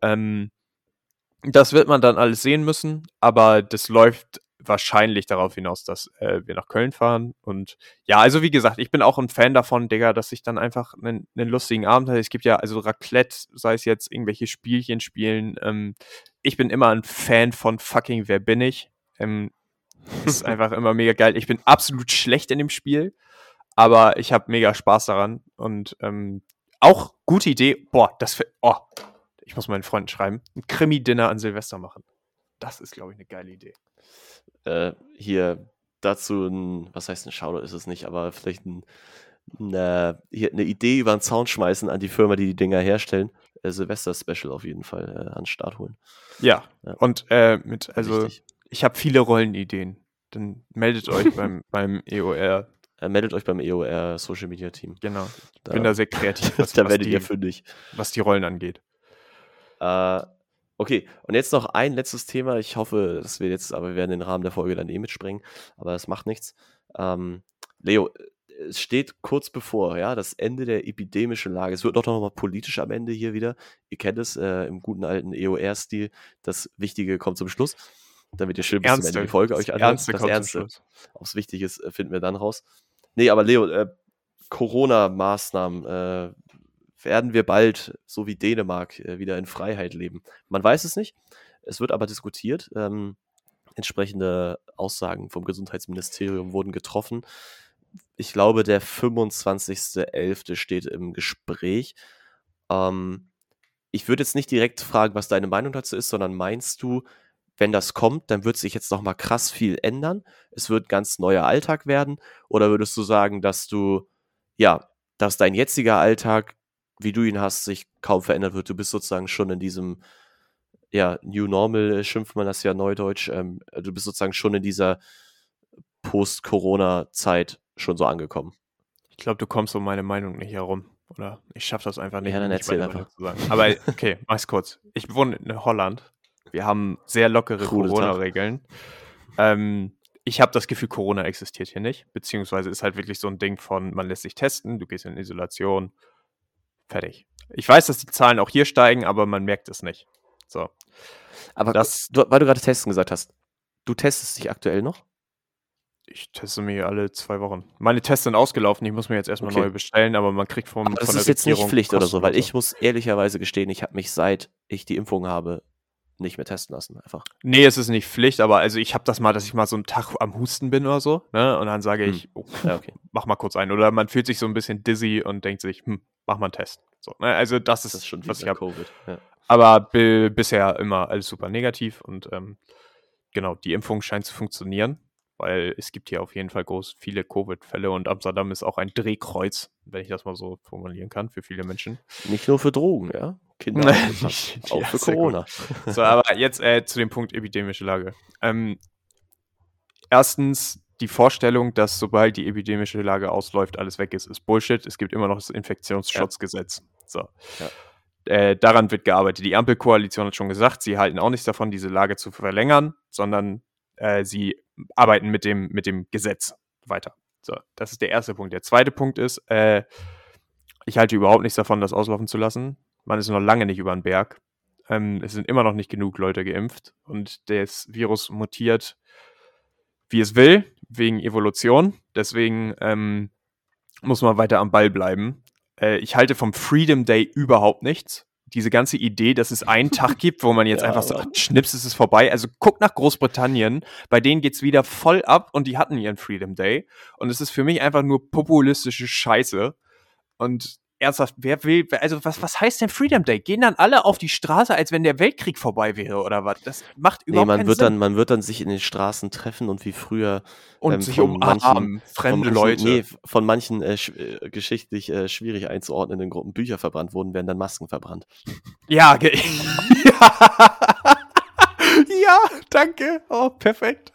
S1: Ähm, das wird man dann alles sehen müssen, aber das läuft wahrscheinlich darauf hinaus, dass äh, wir nach Köln fahren. Und ja, also wie gesagt, ich bin auch ein Fan davon, Digga, dass ich dann einfach einen, einen lustigen Abend habe. Es gibt ja also Raclette, sei es jetzt irgendwelche Spielchen spielen. Ähm, ich bin immer ein Fan von fucking Wer bin ich? Ähm, ist einfach immer mega geil. Ich bin absolut schlecht in dem Spiel, aber ich habe mega Spaß daran. Und ähm, auch gute Idee. Boah, das für, oh, ich muss meinen Freunden schreiben. Ein Krimi-Dinner an Silvester machen. Das ist, glaube ich, eine geile Idee.
S2: äh, hier dazu ein, was heißt ein Shoutout ist es nicht, aber vielleicht ein, eine, hier eine Idee über den Zaun schmeißen an die Firma, die die Dinger herstellen. Äh, Silvester-Special auf jeden Fall äh, an den Start holen.
S1: Ja, ja. und äh, mit, also Richtig. Ich habe viele Rollenideen. Dann meldet euch beim, beim EOR.
S2: Äh, meldet euch beim EOR Social Media Team.
S1: Genau. Ich da, bin da sehr kreativ.
S2: Was, da werdet ihr fündig.
S1: Was die Rollen angeht.
S2: Äh, okay, und jetzt noch ein letztes Thema. Ich hoffe, dass wir jetzt, aber wir werden den Rahmen der Folge dann eh mitsprengen, aber das macht nichts. Ähm, Leo, es steht kurz bevor, ja, das Ende der epidemischen Lage. Es wird doch noch mal politisch am Ende hier wieder. Ihr kennt es äh, im guten alten EOR-Stil. Das Wichtige kommt zum Schluss, damit ihr schön bis zum Ende die Folge euch
S1: anhört. Ernste das Ernste.
S2: Ob es wichtig ist, äh, finden wir dann raus. Nee, aber Leo, äh, Corona-Maßnahmen, äh, werden wir bald, so wie Dänemark, äh, wieder in Freiheit leben? Man weiß es nicht. Es wird aber diskutiert. Ähm, entsprechende Aussagen vom Gesundheitsministerium wurden getroffen. Ich glaube, der 25.11. steht im Gespräch. Ähm, ich würde jetzt nicht direkt fragen, was deine Meinung dazu ist, sondern meinst du, wenn das kommt, dann wird sich jetzt noch mal krass viel ändern? Es wird ein ganz neuer Alltag werden? Oder würdest du sagen, dass du, ja, dass dein jetziger Alltag wie du ihn hast, sich kaum verändert wird. Du bist sozusagen schon in diesem, ja, New Normal schimpft man das ja neudeutsch. Ähm, du bist sozusagen schon in dieser Post-Corona-Zeit schon so angekommen.
S1: Ich glaube, du kommst um meine Meinung nicht herum. Oder ich schaffe das einfach nicht.
S2: Ja, dann erzähl einfach.
S1: Aber okay, mach's kurz. Ich wohne in Holland. Wir haben sehr lockere Corona-Regeln. Ähm, ich habe das Gefühl, Corona existiert hier nicht. Beziehungsweise ist halt wirklich so ein Ding von, man lässt sich testen, du gehst in Isolation, Fertig. Ich weiß, dass die Zahlen auch hier steigen, aber man merkt es nicht. So.
S2: Aber das, du, weil du gerade testen gesagt hast, du testest dich aktuell noch?
S1: Ich teste mich alle zwei Wochen. Meine Tests sind ausgelaufen, ich muss mir jetzt erstmal okay. neue bestellen, aber man kriegt vom,
S2: aber das
S1: von
S2: der ist jetzt nicht Pflicht oder so, weil ich muss ehrlicherweise gestehen, ich habe mich seit ich die Impfung habe nicht mehr testen lassen, einfach.
S1: Nee, es ist nicht Pflicht, aber also ich habe das mal, dass ich mal so einen Tag am Husten bin oder so, ne? Und dann sage hm. ich, oh, ja, okay. mach mal kurz ein. Oder man fühlt sich so ein bisschen dizzy und denkt sich, hm, mach mal einen Test. So, ne? Also das ist, das ist schon was ich habe. Ja. Aber bisher immer alles super negativ und ähm, genau, die Impfung scheint zu funktionieren, weil es gibt hier auf jeden Fall groß viele Covid-Fälle und Amsterdam ist auch ein Drehkreuz, wenn ich das mal so formulieren kann, für viele Menschen.
S2: Nicht nur für Drogen, ja? Kinder auch für Corona.
S1: So, aber jetzt äh, zu dem Punkt epidemische Lage. Ähm, erstens, die Vorstellung, dass sobald die epidemische Lage ausläuft, alles weg ist, ist Bullshit. Es gibt immer noch das Infektionsschutzgesetz. Ja. So. Ja. Äh, daran wird gearbeitet. Die Ampelkoalition hat schon gesagt, sie halten auch nichts davon, diese Lage zu verlängern, sondern äh, sie arbeiten mit dem, mit dem Gesetz weiter. So, das ist der erste Punkt. Der zweite Punkt ist, äh, ich halte überhaupt nichts davon, das auslaufen zu lassen. Man ist noch lange nicht über den Berg. Ähm, es sind immer noch nicht genug Leute geimpft und das Virus mutiert, wie es will, wegen Evolution. Deswegen ähm, muss man weiter am Ball bleiben. Äh, ich halte vom Freedom Day überhaupt nichts. Diese ganze Idee, dass es einen Tag gibt, wo man jetzt ja, einfach so, ach, schnips, ist es vorbei. Also guck nach Großbritannien, bei denen geht es wieder voll ab und die hatten ihren Freedom Day. Und es ist für mich einfach nur populistische Scheiße. Und ernsthaft, wer will, also was, was heißt denn Freedom Day? Gehen dann alle auf die Straße, als wenn der Weltkrieg vorbei wäre oder was? Das macht überhaupt nee,
S2: man
S1: keinen
S2: wird
S1: Sinn.
S2: Dann, man wird dann sich in den Straßen treffen und wie früher
S1: und ähm, sich umarmen, fremde
S2: manchen,
S1: Leute. Nee,
S2: von manchen äh, äh, geschichtlich äh, schwierig einzuordnenden Gruppen Bücher verbrannt wurden, werden dann Masken verbrannt.
S1: Ja, ja. ja, danke. Oh, perfekt.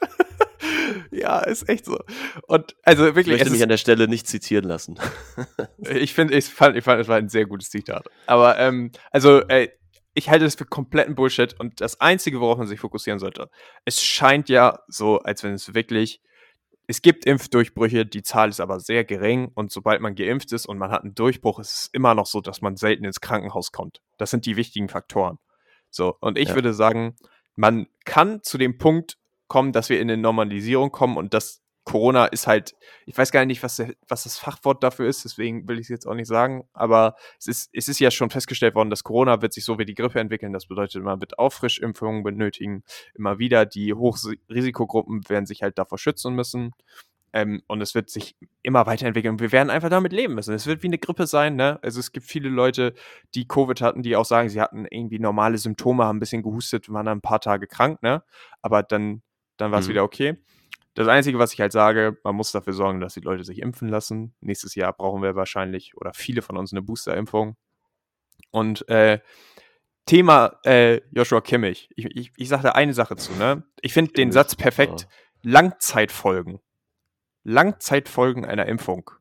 S1: ja, ist echt so. Und also wirklich.
S2: Ich möchte mich an der Stelle nicht zitieren lassen.
S1: ich finde, ich fand, ich fand, es war ein sehr gutes Zitat. Aber ähm, also, äh, ich halte das für kompletten Bullshit und das Einzige, worauf man sich fokussieren sollte, es scheint ja so, als wenn es wirklich, es gibt Impfdurchbrüche, die Zahl ist aber sehr gering und sobald man geimpft ist und man hat einen Durchbruch, ist es immer noch so, dass man selten ins Krankenhaus kommt. Das sind die wichtigen Faktoren. So, und ich ja. würde sagen, man kann zu dem Punkt kommen, dass wir in eine Normalisierung kommen und das Corona ist halt, ich weiß gar nicht, was, was das Fachwort dafür ist, deswegen will ich es jetzt auch nicht sagen, aber es ist, es ist ja schon festgestellt worden, dass Corona wird sich so wie die Grippe entwickeln. Das bedeutet, man wird Auffrischimpfungen benötigen, immer wieder. Die Hochrisikogruppen werden sich halt davor schützen müssen. Ähm, und es wird sich immer weiterentwickeln. Wir werden einfach damit leben müssen. Es wird wie eine Grippe sein, ne? Also es gibt viele Leute, die Covid hatten, die auch sagen, sie hatten irgendwie normale Symptome, haben ein bisschen gehustet, waren dann ein paar Tage krank, ne? Aber dann, dann war es mhm. wieder okay. Das Einzige, was ich halt sage, man muss dafür sorgen, dass die Leute sich impfen lassen. Nächstes Jahr brauchen wir wahrscheinlich oder viele von uns eine Boosterimpfung. Und äh, Thema äh, Joshua Kimmich. Ich, ich, ich sage da eine Sache zu, ne? Ich finde den Satz perfekt. Langzeitfolgen. Langzeitfolgen einer Impfung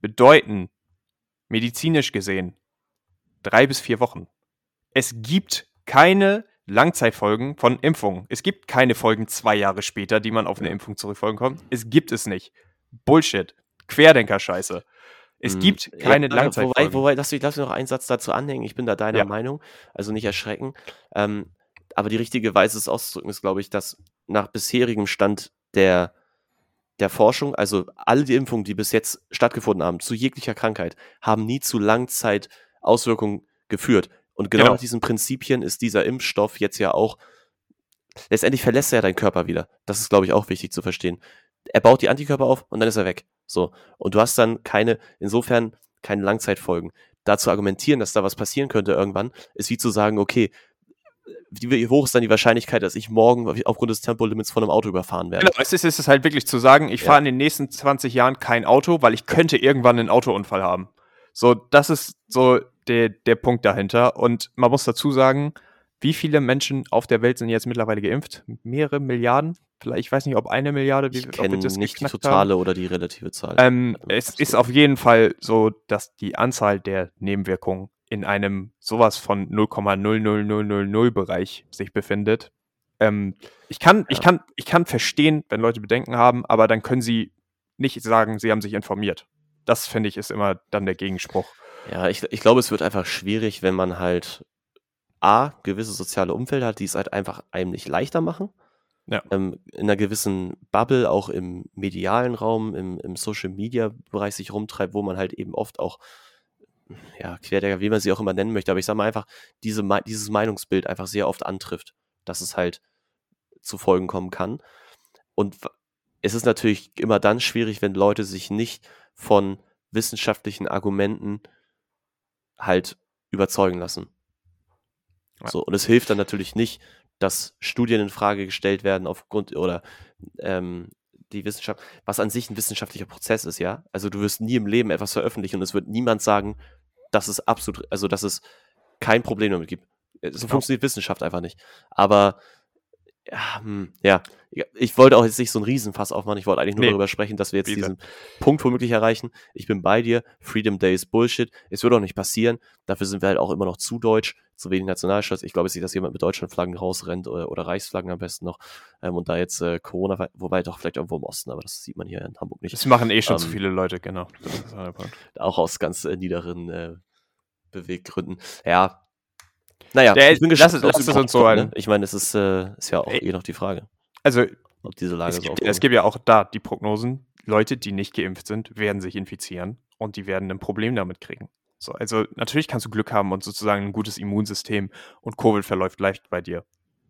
S1: bedeuten, medizinisch gesehen, drei bis vier Wochen. Es gibt keine Langzeitfolgen von Impfungen. Es gibt keine Folgen zwei Jahre später, die man auf eine Impfung zurückfolgen kann. Es gibt es nicht. Bullshit. Querdenker-Scheiße. Es hm. gibt keine ja, Langzeitfolgen.
S2: Wobei, wobei lass, mich, lass mich noch einen Satz dazu anhängen. Ich bin da deiner ja. Meinung. Also nicht erschrecken. Ähm, aber die richtige Weise es auszudrücken ist, glaube ich, dass nach bisherigem Stand der, der Forschung, also alle die Impfungen, die bis jetzt stattgefunden haben, zu jeglicher Krankheit, haben nie zu Langzeitauswirkungen geführt. Und genau, genau. nach diesen Prinzipien ist dieser Impfstoff jetzt ja auch, letztendlich verlässt er ja deinen Körper wieder. Das ist, glaube ich, auch wichtig zu verstehen. Er baut die Antikörper auf und dann ist er weg. So. Und du hast dann keine, insofern keine Langzeitfolgen. Da zu argumentieren, dass da was passieren könnte irgendwann, ist wie zu sagen, okay, wie hoch ist dann die Wahrscheinlichkeit, dass ich morgen aufgrund des Tempolimits von einem Auto überfahren werde?
S1: Genau, es ist, es ist halt wirklich zu sagen, ich ja. fahre in den nächsten 20 Jahren kein Auto, weil ich könnte irgendwann einen Autounfall haben. So, das ist so der, der Punkt dahinter. Und man muss dazu sagen, wie viele Menschen auf der Welt sind jetzt mittlerweile geimpft? Mehrere Milliarden? Vielleicht, ich weiß nicht, ob eine Milliarde,
S2: wie ich kenne nicht die totale haben. oder die relative Zahl.
S1: Ähm, es ist auf jeden Fall so, dass die Anzahl der Nebenwirkungen in einem sowas von 0,00000 Bereich sich befindet. Ähm, ich kann, ja. ich kann, ich kann verstehen, wenn Leute Bedenken haben, aber dann können sie nicht sagen, sie haben sich informiert. Das finde ich ist immer dann der Gegenspruch.
S2: Ja, ich, ich glaube, es wird einfach schwierig, wenn man halt A, gewisse soziale Umfelder hat, die es halt einfach einem nicht leichter machen. Ja. Ähm, in einer gewissen Bubble, auch im medialen Raum, im, im Social Media Bereich sich rumtreibt, wo man halt eben oft auch, ja, Querdenker, wie man sie auch immer nennen möchte, aber ich sag mal einfach, diese, dieses Meinungsbild einfach sehr oft antrifft, dass es halt zu Folgen kommen kann. Und es ist natürlich immer dann schwierig, wenn Leute sich nicht von wissenschaftlichen Argumenten halt überzeugen lassen. Ja. So, und es hilft dann natürlich nicht, dass Studien in Frage gestellt werden aufgrund oder ähm, die Wissenschaft, was an sich ein wissenschaftlicher Prozess ist, ja. Also du wirst nie im Leben etwas veröffentlichen und es wird niemand sagen, dass es absolut, also dass es kein Problem damit gibt. So genau. funktioniert Wissenschaft einfach nicht. Aber ja, hm, ja, ich wollte auch jetzt nicht so einen Riesenfass aufmachen. Ich wollte eigentlich nur nee. darüber sprechen, dass wir jetzt Wie diesen Punkt womöglich erreichen. Ich bin bei dir. Freedom Day ist Bullshit. Es wird auch nicht passieren. Dafür sind wir halt auch immer noch zu deutsch, zu wenig Nationalstolz. Ich glaube jetzt nicht, dass jemand mit Deutschlandflaggen rausrennt oder, oder Reichsflaggen am besten noch. Ähm, und da jetzt äh, Corona, wobei doch vielleicht irgendwo im Osten, aber das sieht man hier in Hamburg nicht.
S1: Das machen eh schon ähm, zu viele Leute, genau.
S2: Auch aus ganz äh, niederen äh, Beweggründen. Ja, naja,
S1: Der, ich bin gespannt, lass, lass es uns so
S2: ein. Ne? Ich meine, es ist, äh, ist ja auch Ey, eh noch die Frage.
S1: Also, ob diese Lage es, so gibt, es gibt ja auch da die Prognosen, Leute, die nicht geimpft sind, werden sich infizieren und die werden ein Problem damit kriegen. So, also natürlich kannst du Glück haben und sozusagen ein gutes Immunsystem und Covid verläuft leicht bei dir.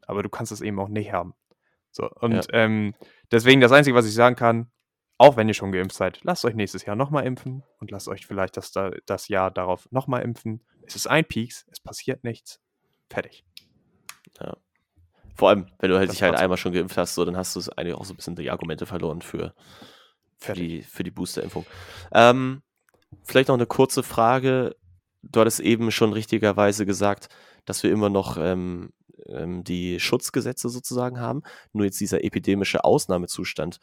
S1: Aber du kannst es eben auch nicht haben. So, und ja. ähm, deswegen das Einzige, was ich sagen kann, auch wenn ihr schon geimpft seid, lasst euch nächstes Jahr nochmal impfen und lasst euch vielleicht das, das Jahr darauf nochmal impfen. Es ist ein Peaks, es passiert nichts. Fertig.
S2: Ja. Vor allem, wenn du halt dich halt einmal schon geimpft hast, so, dann hast du eigentlich auch so ein bisschen die Argumente verloren für, für die, für die Booster-Impfung. Ähm, vielleicht noch eine kurze Frage. Du hattest eben schon richtigerweise gesagt, dass wir immer noch ähm, ähm, die Schutzgesetze sozusagen haben, nur jetzt dieser epidemische Ausnahmezustand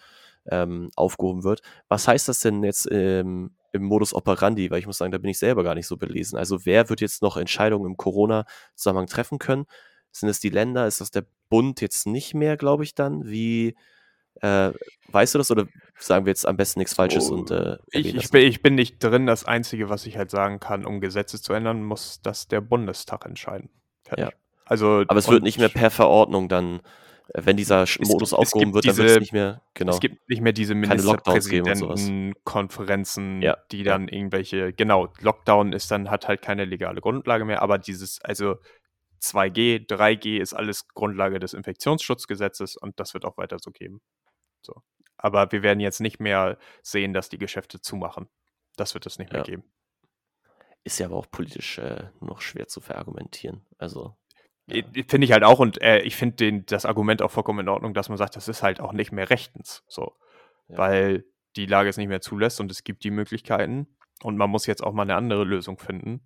S2: ähm, aufgehoben wird. Was heißt das denn jetzt ähm, im Modus operandi, weil ich muss sagen, da bin ich selber gar nicht so belesen. Also wer wird jetzt noch Entscheidungen im Corona-Zusammenhang treffen können? Sind es die Länder? Ist das der Bund jetzt nicht mehr, glaube ich, dann? Wie, äh, weißt du das oder sagen wir jetzt am besten nichts Falsches oh, und äh,
S1: ich, ich, bin, ich bin nicht drin. Das Einzige, was ich halt sagen kann, um Gesetze zu ändern, muss das der Bundestag entscheiden.
S2: Ja. Also, Aber es wird nicht mehr per Verordnung dann wenn dieser es, Modus aufgehoben wird, dann wird es nicht mehr,
S1: genau. Es gibt nicht mehr diese Ministerpräsidentenkonferenzen, ja. die dann irgendwelche, genau, Lockdown ist dann, hat halt keine legale Grundlage mehr, aber dieses, also 2G, 3G ist alles Grundlage des Infektionsschutzgesetzes und das wird auch weiter so geben. So. Aber wir werden jetzt nicht mehr sehen, dass die Geschäfte zumachen. Das wird es nicht mehr ja. geben.
S2: Ist ja aber auch politisch äh, noch schwer zu verargumentieren. Also
S1: Ja. Finde ich halt auch und äh, ich finde das Argument auch vollkommen in Ordnung, dass man sagt, das ist halt auch nicht mehr rechtens. So. Ja. Weil die Lage es nicht mehr zulässt und es gibt die Möglichkeiten und man muss jetzt auch mal eine andere Lösung finden.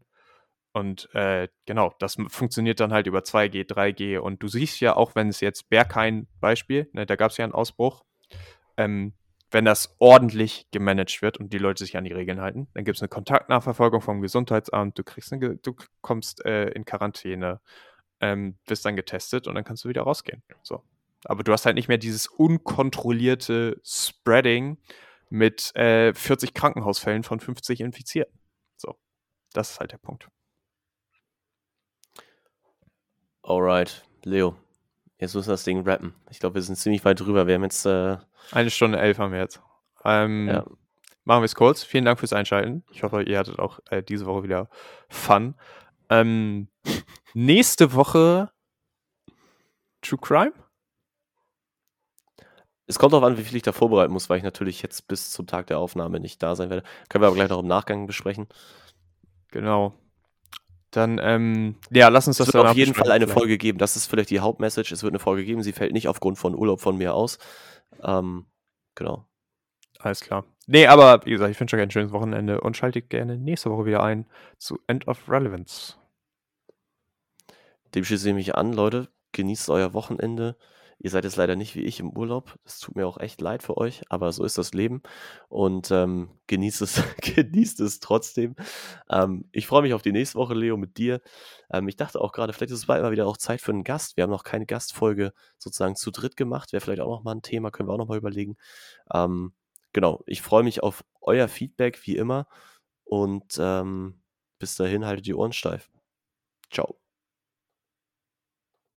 S1: Und äh, genau, das funktioniert dann halt über 2G, 3G. Und du siehst ja auch, wenn es jetzt Berghain Beispiel, ne, da gab es ja einen Ausbruch, ähm, wenn das ordentlich gemanagt wird und die Leute sich an die Regeln halten, dann gibt es eine Kontaktnachverfolgung vom Gesundheitsamt, du kriegst eine, du kommst äh, in Quarantäne, ähm, wirst dann getestet und dann kannst du wieder rausgehen. So. Aber du hast halt nicht mehr dieses unkontrollierte Spreading mit äh, 40 Krankenhausfällen von 50 Infizierten. So. Das ist halt der Punkt.
S2: Alright, Leo. Jetzt müssen wir das Ding rappen. Ich glaube, wir sind ziemlich weit drüber. Wir haben jetzt. Äh
S1: Eine Stunde elf haben wir jetzt. Ähm, ja. Machen wir es kurz. Vielen Dank fürs Einschalten. Ich hoffe, ihr hattet auch äh, diese Woche wieder Fun. Ähm, nächste Woche True Crime?
S2: Es kommt darauf an, wie viel ich da vorbereiten muss, weil ich natürlich jetzt bis zum Tag der Aufnahme nicht da sein werde. Können wir aber gleich noch im Nachgang besprechen.
S1: Genau. Dann, ähm, ja, lass uns das
S2: Es wird auf jeden Fall eine vielleicht. Folge geben. Das ist vielleicht die Hauptmessage. Es wird eine Folge geben. Sie fällt nicht aufgrund von Urlaub von mir aus. Ähm, genau.
S1: Alles klar. Nee, aber wie gesagt, ich wünsche euch ein schönes Wochenende und schaltet gerne nächste Woche wieder ein zu End of Relevance.
S2: Dem schließe ich mich an, Leute. Genießt euer Wochenende. Ihr seid jetzt leider nicht wie ich im Urlaub. Es tut mir auch echt leid für euch, aber so ist das Leben. Und ähm, genießt, es, genießt es trotzdem. Ähm, ich freue mich auf die nächste Woche, Leo, mit dir. Ähm, ich dachte auch gerade, vielleicht ist es bald mal wieder auch Zeit für einen Gast. Wir haben noch keine Gastfolge sozusagen zu dritt gemacht. Wäre vielleicht auch noch mal ein Thema, können wir auch noch mal überlegen. Ähm, genau, ich freue mich auf euer Feedback, wie immer. Und ähm, bis dahin haltet die Ohren steif. Ciao.